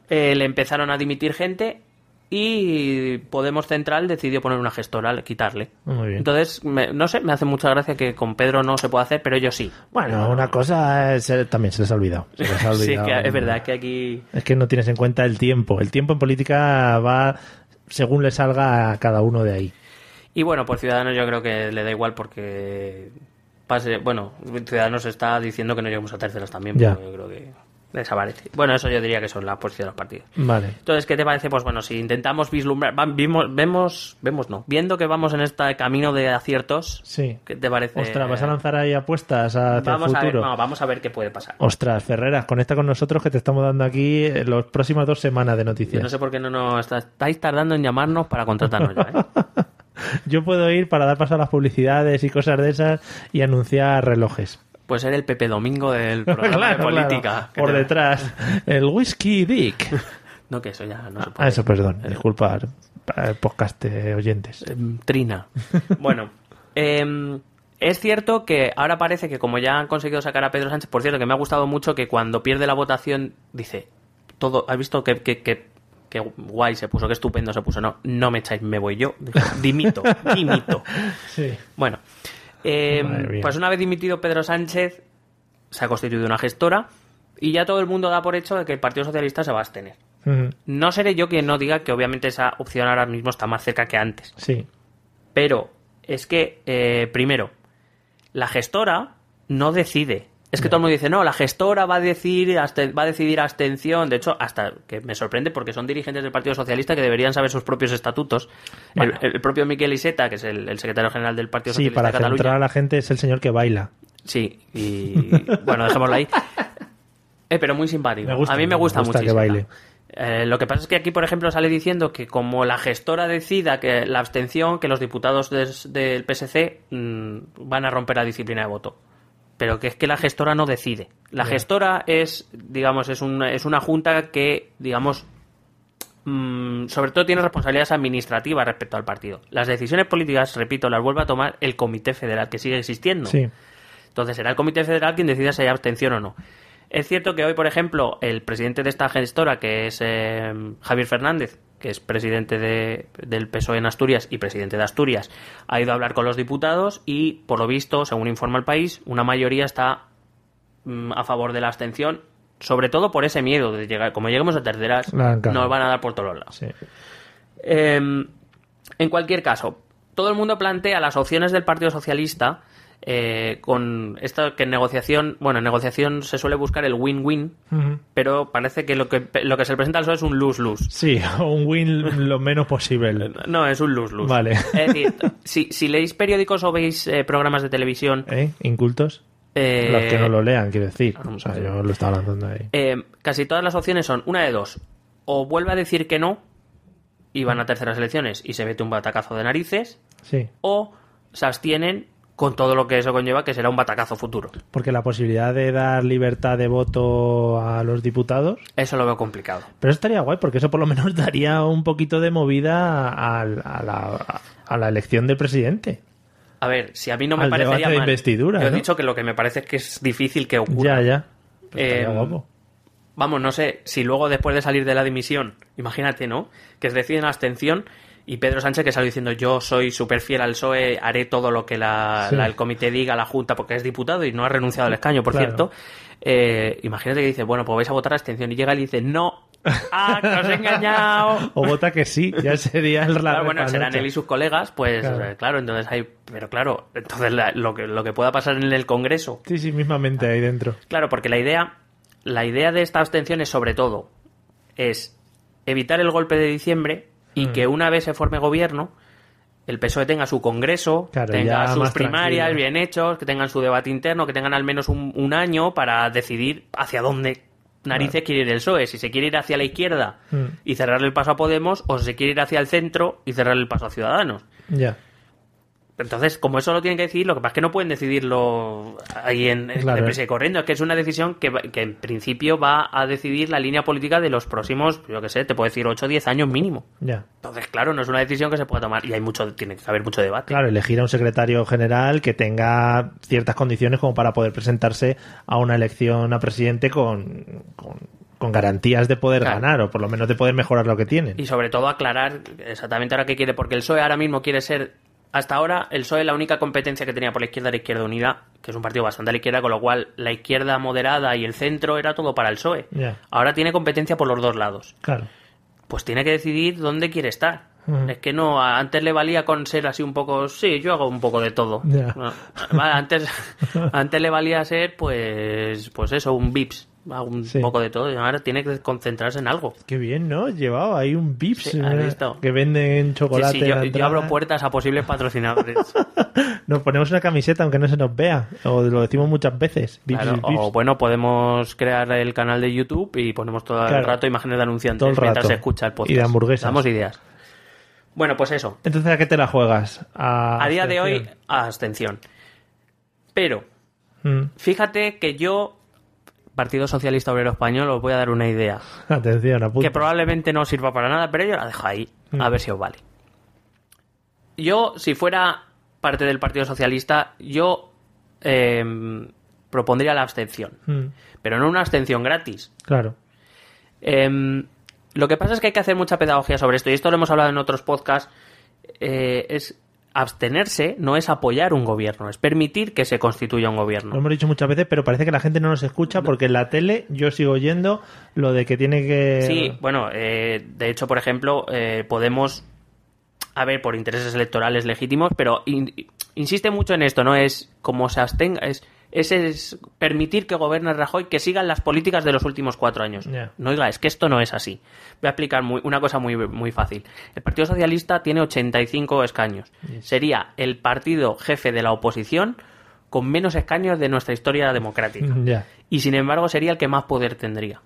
Eh, le empezaron a dimitir gente y Podemos Central decidió poner una gestora, quitarle. Muy bien. Entonces, me- no sé, me hace mucha gracia que con Pedro no se pueda hacer, pero ellos sí. bueno una cosa es- también se les ha olvidado, se les ha Sí, olvidado. que es verdad que aquí... Es que no tienes en cuenta el tiempo. El tiempo en política va según le salga a cada uno de ahí. Y bueno, pues Ciudadanos yo creo que le da igual porque... Pase, bueno, Ciudadanos está diciendo que no lleguemos a terceras también, porque yo creo que desaparece. Bueno, eso yo diría que son las posiciones de los partidos. Vale. Entonces, ¿qué te parece? Pues bueno, si intentamos vislumbrar, vimos, vemos, vemos no, viendo que vamos en este camino de aciertos, Sí. ¿qué te parece? Ostras, ¿vas a lanzar ahí apuestas hacia vamos el a ver, futuro? no, vamos a ver qué puede pasar. Ostras, Ferreras, conecta con nosotros que te estamos dando aquí eh, las próximas dos semanas de Yo noticias. no sé por qué no nos está- estáis tardando en llamarnos para contratarnos ya, ¿eh? Yo puedo ir para dar paso a las publicidades y cosas de esas y anunciar relojes. Puede ser el Pepe Domingo del programa Claro, de política. claro. Por te- detrás. El whisky dick. No, que eso ya no se puede. Ah, eso, perdón. Disculpa, para el podcast eh, oyentes. Em, Trina. Bueno, em, es cierto que ahora parece que como ya han conseguido sacar a Pedro Sánchez, por cierto, que me ha gustado mucho que cuando pierde la votación dice, todo, ¿has visto que, que, que- que guay se puso, que estupendo se puso? No, no me echáis, me voy yo. Dimito, dimito. Sí. Bueno, mía. pues una vez dimitido Pedro Sánchez, se ha constituido una gestora y ya todo el mundo da por hecho de que el Partido Socialista se va a abstener. No seré yo quien no diga que obviamente esa opción ahora mismo está más cerca que antes. Sí. Pero es que, eh, primero, la gestora no decide. Es que todo el mundo dice, no, la gestora va a, decir, va a decidir abstención. De hecho, hasta que me sorprende porque son dirigentes del Partido Socialista que deberían saber sus propios estatutos. El- Bueno. El, propio Miquel Iseta, que es el, el secretario general del Partido Sí, Socialista para de Cataluña. centrar a la gente es el señor que baila. Sí, y bueno, dejémoslo ahí. Eh, pero muy simpático. Gusta, a mí me me gusta, gusta que muchísimo. baile. Eh, lo que pasa es que aquí, por ejemplo, sale diciendo que como la gestora decida que la abstención, que los diputados des- del PSC mm, van a romper la disciplina de voto. Pero que es que la gestora no decide. La gestora es, digamos, es una, es una junta que, digamos, mm, sobre todo tiene responsabilidades administrativas respecto al partido. Las decisiones políticas, repito, las vuelve a tomar el Comité Federal, que sigue existiendo. Sí. Entonces será el Comité Federal quien decida si hay abstención o no. Es cierto que hoy, por ejemplo, el presidente de esta gestora, que es eh, Javier Fernández, que es presidente de- del PSOE en Asturias y presidente de Asturias, ha ido a hablar con los diputados y, por lo visto, según informa el país, una mayoría está mm, a favor de la abstención, sobre todo por ese miedo de llegar. Como lleguemos a terceras, nos van a dar por todos lados. Sí. Eh, en cualquier caso, todo el mundo plantea las opciones del Partido Socialista eh, con esta que en negociación, bueno, en negociación se suele buscar el win-win, pero parece que lo que lo que se presenta al PSOE es un lose-lose. Sí, un win lo menos posible. No, es un lose-lose. Vale. Es decir, si, si leéis periódicos o veis eh, programas de televisión, ¿Eh? ¿Incultos? eh, Los que no lo lean, quiero decir. O sea, yo lo estaba lanzando ahí. casi todas las opciones son una de dos. O vuelve a decir que no y van a terceras elecciones y se mete un batacazo de narices, Sí. o se abstienen con todo lo que eso conlleva, que será un batacazo futuro. Porque la posibilidad de dar libertad de voto a los diputados. Eso lo veo complicado. Pero eso estaría guay, porque eso por lo menos daría un poquito de movida a, la, a la elección del presidente. A ver, si a mí no me Al parecería debate de mal. investidura, Yo he ¿no? dicho que lo que me parece es que es difícil que ocurra. Ya, ya. Eh, guapo. Vamos, no sé, si luego después de salir de la dimisión, imagínate, ¿no? Que deciden la abstención y Pedro Sánchez que sale diciendo yo soy súper fiel al PSOE, haré todo lo que la- Sí. la- el comité diga, la Junta, porque es diputado y no ha renunciado al escaño, por Claro. cierto. Eh, imagínate que dice, bueno, pues vais a votar abstención y llega y dice, no, ah, que os he engañado. O vota que sí, ya sería el Claro, bueno, serán él y sus colegas, pues Claro. eh, claro, entonces hay, pero claro, entonces la- lo, que, lo que pueda pasar en el Congreso Sí, sí, mismamente ahí dentro. Claro, porque la idea, la idea de esta abstención es sobre todo es evitar el golpe de diciembre y Mm. que una vez se forme gobierno, el PSOE tenga su congreso, Claro, tenga sus primarias tranquilo. bien hechos, que tengan su debate interno, que tengan al menos un, un año para decidir hacia dónde narices quiere ir el PSOE, si se quiere ir hacia la izquierda Mm. y cerrarle el paso a Podemos o si se quiere ir hacia el centro y cerrarle el paso a Ciudadanos. Ya. Entonces, como eso lo tienen que decidir, lo que pasa es que no pueden decidirlo ahí en, en Claro. y corriendo. Es que es una decisión que, que en principio va a decidir la línea política de los próximos, yo que sé, te puedo decir 8 o 10 años mínimo. Ya. Entonces, claro, no es una decisión que se pueda tomar y hay mucho, tiene que haber mucho debate. Claro, elegir a un secretario general que tenga ciertas condiciones como para poder presentarse a una elección a presidente con, con, con garantías de poder Claro. ganar o por lo menos de poder mejorar lo que tienen. Y sobre todo aclarar exactamente ahora qué quiere, porque el PSOE ahora mismo quiere ser. Hasta ahora, el PSOE la única competencia que tenía por la izquierda era Izquierda Unida, que es un partido bastante a la izquierda, con lo cual la izquierda moderada y el centro era todo para el PSOE. Ahora tiene competencia por los dos lados. Claro. pues tiene que decidir dónde quiere estar. Es que no, antes le valía con ser así un poco, sí, yo hago un poco de todo. Vale, antes, antes le valía ser, pues, pues eso, un VIPS, hago un Sí. poco de todo. Y ahora tiene que concentrarse en algo. Qué bien, ¿no? Llevaba ahí un Vips Sí, ¿has eh, que venden chocolate. sí, yo, abro puertas a posibles patrocinadores. Nos ponemos una camiseta aunque no se nos vea. O lo decimos muchas veces. Vips, Claro, Vips. o bueno, podemos crear el canal de YouTube y ponemos todo el rato imágenes de anunciantes Todo el mientras se escucha el podcast. Y de hamburguesas. Damos ideas. Bueno, pues eso. Entonces, ¿a qué te la juegas? A, A día de hoy, abstención. abstención. Pero, Mm. Fíjate que yo, Partido Socialista Obrero Español, os voy a dar una idea. Atención, apunta. Que probablemente no sirva para nada, pero yo la dejo ahí. A ver si os vale. Yo, si fuera parte del Partido Socialista, yo eh, propondría la abstención. Mm, Pero no una abstención gratis. Claro. Em, lo que pasa es que hay que hacer mucha pedagogía sobre esto, y esto lo hemos hablado en otros podcasts. eh, es abstenerse no es apoyar un gobierno, es permitir que se constituya un Lo gobierno. hemos dicho muchas veces, pero parece que la gente no nos escucha porque en la tele yo sigo oyendo lo de que tiene que... Sí, bueno, eh, de hecho, por ejemplo, eh, podemos, a ver, por intereses electorales legítimos, pero in- insiste mucho en esto, ¿no? Es como se abstenga, es, es, es permitir que gobierne Rajoy, que sigan las políticas de los últimos cuatro años. No, oiga, es que esto no es así. Voy a explicar muy- una cosa muy, muy fácil. El Partido Socialista tiene 85 escaños. Sería el partido jefe de la oposición con menos escaños de nuestra historia democrática. Y sin embargo sería el que más poder tendría.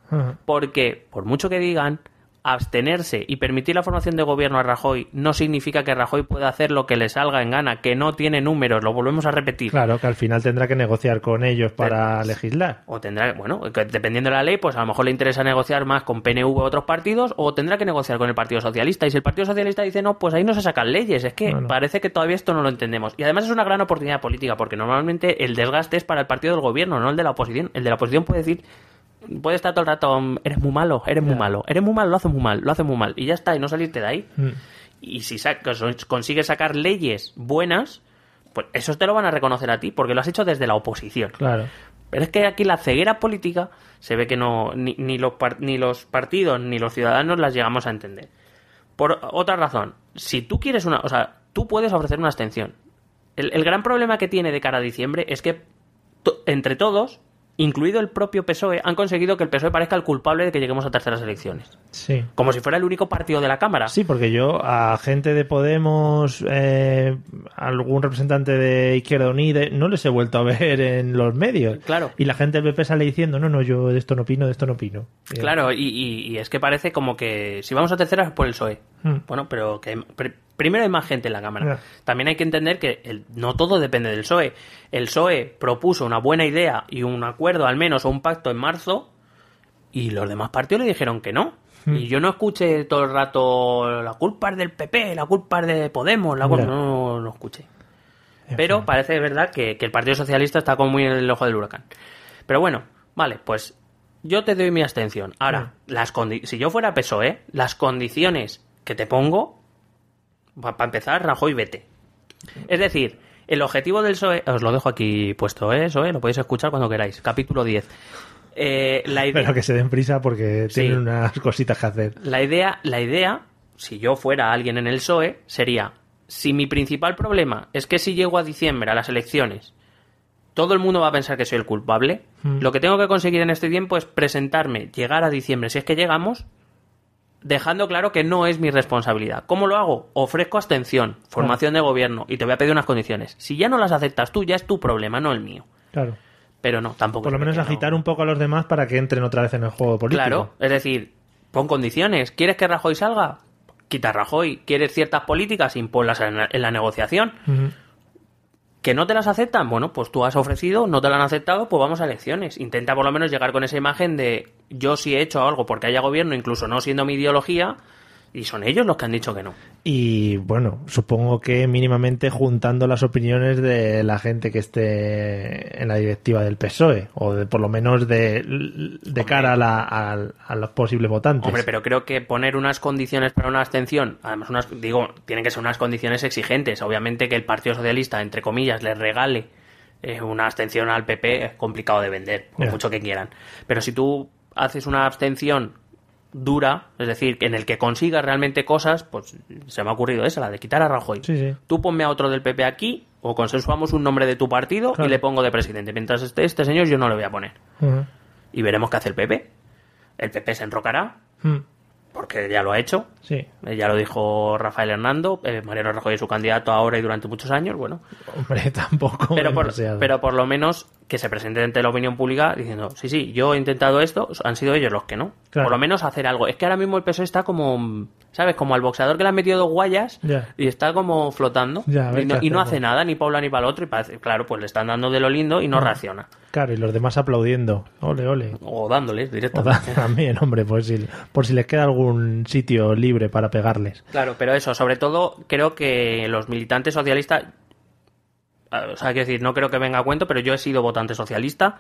Porque, por mucho que digan, abstenerse y permitir la formación de gobierno a Rajoy no significa que Rajoy pueda hacer lo que le salga en gana, que no tiene números, lo volvemos a repetir. Claro, que al final tendrá que negociar con ellos para legislar. O tendrá, bueno, que dependiendo de la ley, pues a lo mejor le interesa negociar más con PNV u otros partidos, o tendrá que negociar con el Partido Socialista. Y si el Partido Socialista dice no, pues ahí no se sacan leyes. Es que Bueno. parece que todavía esto no lo entendemos. Y además es una gran oportunidad política, porque normalmente el desgaste es para el partido del gobierno, no el de la oposición. El de la oposición puede decir, puede estar todo el rato, "Mm, eres muy malo, eres muy malo, eres muy malo, lo haces muy mal, lo haces muy mal. Y ya está, y no salirte de ahí. Mm. Y si sacas- consigues sacar leyes buenas, pues eso te lo van a reconocer a ti, porque lo has hecho desde la oposición. Claro. Pero es que aquí la ceguera política se ve que no ni, ni los, ni los partidos ni los ciudadanos las llegamos a entender. Por otra razón, si tú quieres una... O sea, tú puedes ofrecer una abstención. El, el gran problema que tiene de cara a diciembre es que to- entre todos, incluido el propio PSOE, han conseguido que el PSOE parezca el culpable de que lleguemos a terceras elecciones. Sí. Como si fuera el único partido de la Cámara. Sí, porque yo a gente de Podemos, eh, algún representante de Izquierda Unida, no les he vuelto a ver en los medios. Claro. Y la gente del PP sale diciendo, no, no, yo de esto no opino, de esto no opino. Claro, y, y- y es que parece como que si vamos a terceras es por el PSOE. Hmm. Bueno, pero que pr- primero hay más gente en la Cámara. También hay que entender que el- no todo depende del PSOE. El PSOE propuso una buena idea y un acuerdo al menos o un pacto en marzo y los demás partidos le dijeron que no. Hmm. Y yo no escuché todo el rato la culpa es del PP, la culpa es de Podemos, la culpa... Ya. No, no escuché. Pero parece verdad que, que el Partido Socialista está como muy en el ojo del huracán. Pero bueno, vale, pues yo te doy mi abstención. Ahora, las condi- si yo fuera PSOE, las condiciones que te pongo, para empezar, Rajoy, vete. Es decir, el objetivo del PSOE, os lo dejo aquí puesto, ¿eh? PSOE, lo podéis escuchar cuando queráis, capítulo 10. Eh, la idea... Pero que se den prisa porque Sí. tienen unas cositas que hacer. La idea, la idea, si yo fuera alguien en el PSOE, sería, si mi principal problema es que si llego a diciembre a las elecciones, todo el mundo va a pensar que soy el culpable, Mm. lo que tengo que conseguir en este tiempo es presentarme, llegar a diciembre, si es que llegamos, dejando claro que no es mi responsabilidad. ¿Cómo lo hago? Ofrezco abstención, formación de gobierno, y te voy a pedir unas condiciones. Si ya no las aceptas tú, ya es tu problema, no el mío. Claro. Pero no, tampoco. Por lo menos no- agitar un poco a los demás para que entren otra vez en el juego político. Claro, es decir, pon condiciones. ¿Quieres que Rajoy salga? Quita a Rajoy. ¿Quieres ciertas políticas? Imponlas en la, en la negociación. ¿Que no te las aceptan? Bueno, pues tú has ofrecido, no te lo han aceptado, pues vamos a elecciones. Intenta por lo menos llegar con esa imagen de yo sí he hecho algo porque haya gobierno, incluso no siendo mi ideología, y son ellos los que han dicho que no. Y bueno, supongo que mínimamente juntando las opiniones de la gente que esté en la directiva del PSOE, o de, por lo menos de, de cara a, la- a- a los posibles votantes. Hombre, pero creo que poner unas condiciones para una abstención, además, unas, digo, tienen que ser unas condiciones exigentes. Obviamente que el Partido Socialista, entre comillas, les regale eh, una abstención al PP es complicado de vender, por mucho que quieran. Pero si tú haces una abstención dura, es decir, en el que consigas realmente cosas, pues se me ha ocurrido esa, la de quitar a Rajoy. Sí, sí. Tú ponme a otro del PP aquí, o consensuamos un nombre de tu partido Claro. y le pongo de presidente. Mientras esté este señor, yo no le voy a poner. Y veremos qué hace el PP. El PP se enrocará, Mm, porque ya lo ha hecho. Sí, Eh, Ya lo dijo Rafael Hernando, eh, Mariano Rajoy es su candidato ahora y durante muchos años, bueno. hombre, tampoco. Pero por, pero por lo menos que se presente ante la opinión pública diciendo, sí, sí, yo he intentado esto, han sido ellos los que no. Claro. Por lo menos hacer algo. Es que ahora mismo el PSOE está como, ¿sabes? Como al boxeador que le han metido dos guayas Ya. y está como flotando. Y, no, y hace nada, ni para ni para el otro. Y parece, claro, pues le están dando de lo lindo y no reacciona. Claro, y los demás aplaudiendo. Ole, ole. O dándoles O directamente. da- También, hombre, por si, por si les queda algún sitio libre para pegarles. Claro, pero eso, sobre todo, creo que los militantes socialistas. ah, O sea, quiero decir, no creo que venga a cuento, pero yo he sido votante socialista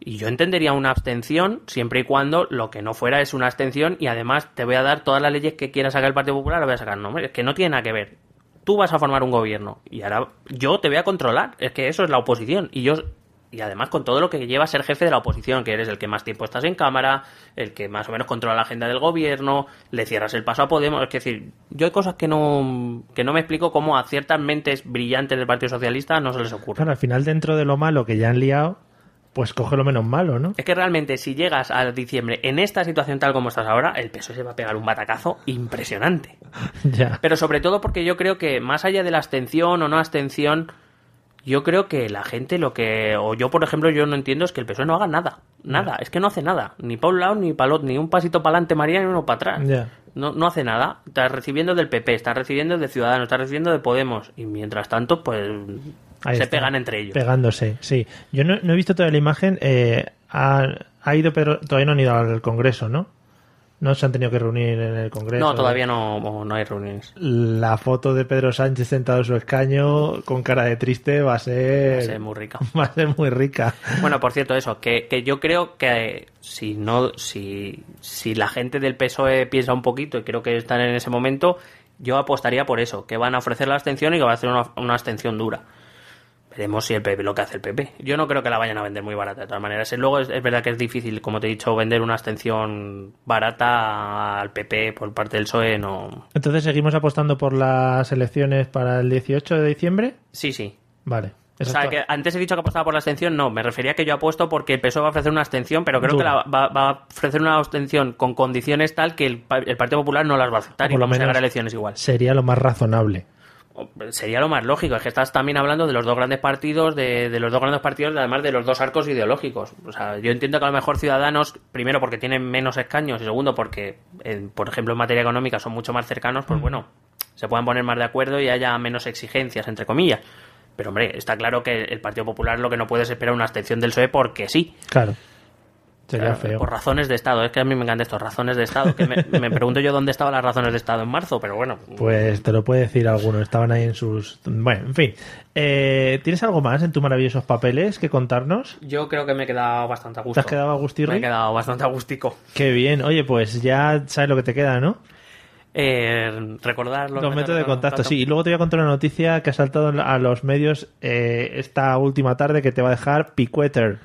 y yo entendería una abstención siempre y cuando lo que no fuera es una abstención y además te voy a dar todas las leyes que quiera sacar el Partido Popular, las voy a sacar. No, es que no tiene nada que ver. Tú vas a formar un gobierno y ahora yo te voy a controlar. Es que eso es la oposición. Y yo. Y además con todo lo que lleva a ser jefe de la oposición, que eres el que más tiempo estás en cámara, el que más o menos controla la agenda del gobierno, le cierras el paso a Podemos. Es decir, yo hay cosas que no, que no me explico cómo a ciertas mentes brillantes del Partido Socialista no se les ocurre. Claro, al final, dentro de lo malo que ya han liado, pues coge lo menos malo, ¿no? Es que realmente si llegas a diciembre en esta situación tal como estás ahora, el PSOE se va a pegar un batacazo impresionante. ya. Pero sobre todo porque yo creo que más allá de la abstención o no abstención, yo creo que la gente lo que, o yo por ejemplo, yo no entiendo es que el PSOE no haga nada. Nada, es que no hace nada. Ni para un lado ni para otro, ni un pasito para adelante María ni uno para atrás. No, no hace nada. Está recibiendo del PP, está recibiendo de Ciudadanos, está recibiendo de Podemos. Y mientras tanto, pues Ahí se está. pegan entre ellos. Pegándose, sí. Yo no, no he visto toda la imagen. eh, ha, ha ido, pero todavía no han ido al Congreso, ¿no? No se han tenido que reunir en el Congreso. No, todavía no, no hay reuniones. La foto de Pedro Sánchez sentado en su escaño con cara de triste va a ser. Va a ser muy rica. va a ser muy rica. Bueno, por cierto, eso, que, que yo creo que si no, si, si la gente del PSOE piensa un poquito, y creo que están en ese momento, yo apostaría por eso, que van a ofrecer la abstención y que va a hacer una, una abstención dura. Veremos si el PP lo que hace el PP. Yo no creo que la vayan a vender muy barata, de todas maneras. Luego es, es verdad que es difícil, como te he dicho, vender una abstención barata al PP por parte del PSOE, no. Entonces, ¿seguimos apostando por las elecciones para el 18 de diciembre? Sí, sí. Vale. O sea, que antes he dicho que apostaba por la abstención, no, me refería que yo apuesto porque el PSOE va a ofrecer una abstención, pero creo Dura. que la- va, va a ofrecer una abstención con condiciones tal que el, el Partido Popular no las va a aceptar O y por lo a menos- a elecciones igual. Sería lo más razonable. Sería lo más lógico, es que estás también hablando de los dos grandes partidos, de, de los dos grandes partidos, además de los dos arcos ideológicos. O sea, yo entiendo que a lo mejor Ciudadanos, primero porque tienen menos escaños y segundo porque, en- por ejemplo, en materia económica son mucho más cercanos, pues bueno, se puedan poner más de acuerdo y haya menos exigencias, entre comillas. Pero hombre, está claro que el Partido Popular lo que no puede es esperar una abstención del PSOE porque sí. Claro. Sería Claro, feo. Por razones de Estado. Es que a mí me encantan estos razones de Estado. Que me, me pregunto yo dónde estaban las razones de Estado en marzo, pero bueno. Pues te lo puede decir alguno. Estaban ahí en sus. Bueno, en fin. Eh, ¿Tienes algo más en tus maravillosos papeles que contarnos? Yo creo que me he quedado bastante a gusto. ¿Te has quedado agustirri? Me he quedado bastante agustico. Qué bien. Oye, pues ya sabes lo que te queda, ¿no? Eh, recordar los, Los métodos de contacto, sí. Y luego te voy a contar una noticia que ha saltado a los medios eh, esta última tarde que te va a dejar picueter.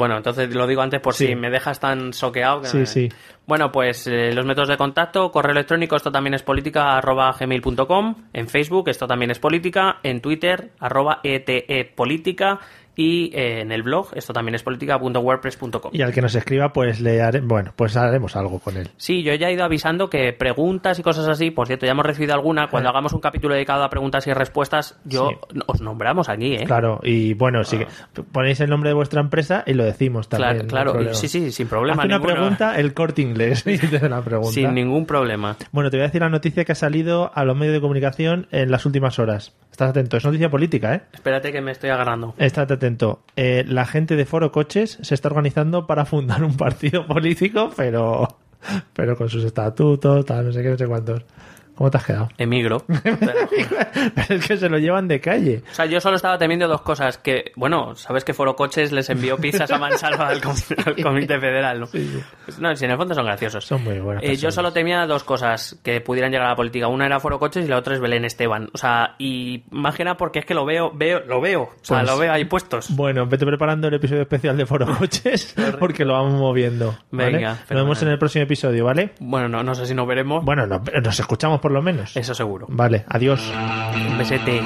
Bueno, entonces lo digo antes por Sí. si me dejas tan soqueado. Que Sí, me- sí. Bueno, pues eh, los métodos de contacto, correo electrónico, esto también es política, arroba gmail.com, en Facebook, esto también es política, en Twitter, arroba ETE política, y eh, en el blog, esto también es política.wordpress.com. Y al que nos escriba, pues le haré, bueno, pues haremos algo con él. Sí, yo ya he ido avisando que preguntas y cosas así, por cierto, ya hemos recibido alguna. Cuando Eh. hagamos un capítulo dedicado a preguntas y respuestas, yo Sí. os nombramos aquí, ¿eh? Claro, y bueno, sí que ponéis el nombre de vuestra empresa y lo decimos también. Claro, claro. Sí, sí, sin problema Haz una pregunta, el corte inglés. una pregunta. Sin ningún problema. Bueno, te voy a decir la noticia que ha salido a los medios de comunicación en las últimas horas. Estás atento, es noticia política, ¿eh? Espérate que me estoy agarrando. Estate atento. Eh, la gente de Foro Coches se está organizando para fundar un partido político, pero, pero con sus estatutos, tal, no sé qué, no sé cuántos. ¿Cómo te has quedado? Emigro. Pero- es que se lo llevan de calle. O sea, yo solo estaba temiendo dos cosas. Que, bueno, sabes que Foro Coches les envió pizzas a mansalva al, com- al Comité Federal, ¿no? Pues no, si en el fondo son graciosos. Son muy buenas Eh, yo solo temía dos cosas que pudieran llegar a la política. Una era Foro Coches y la otra es Belén Esteban. O sea, y más que nada porque es que lo veo, veo, lo veo. O sea, Pues- lo veo ahí puestos. Bueno, vete preparando el episodio especial de Foro Coches porque lo vamos moviendo. ¿vale? Venga, Nos vemos en el próximo episodio, ¿vale? Bueno, no, no sé si nos veremos. Bueno, no- nos escuchamos por lo menos. Eso seguro. Vale, adiós. Un besete.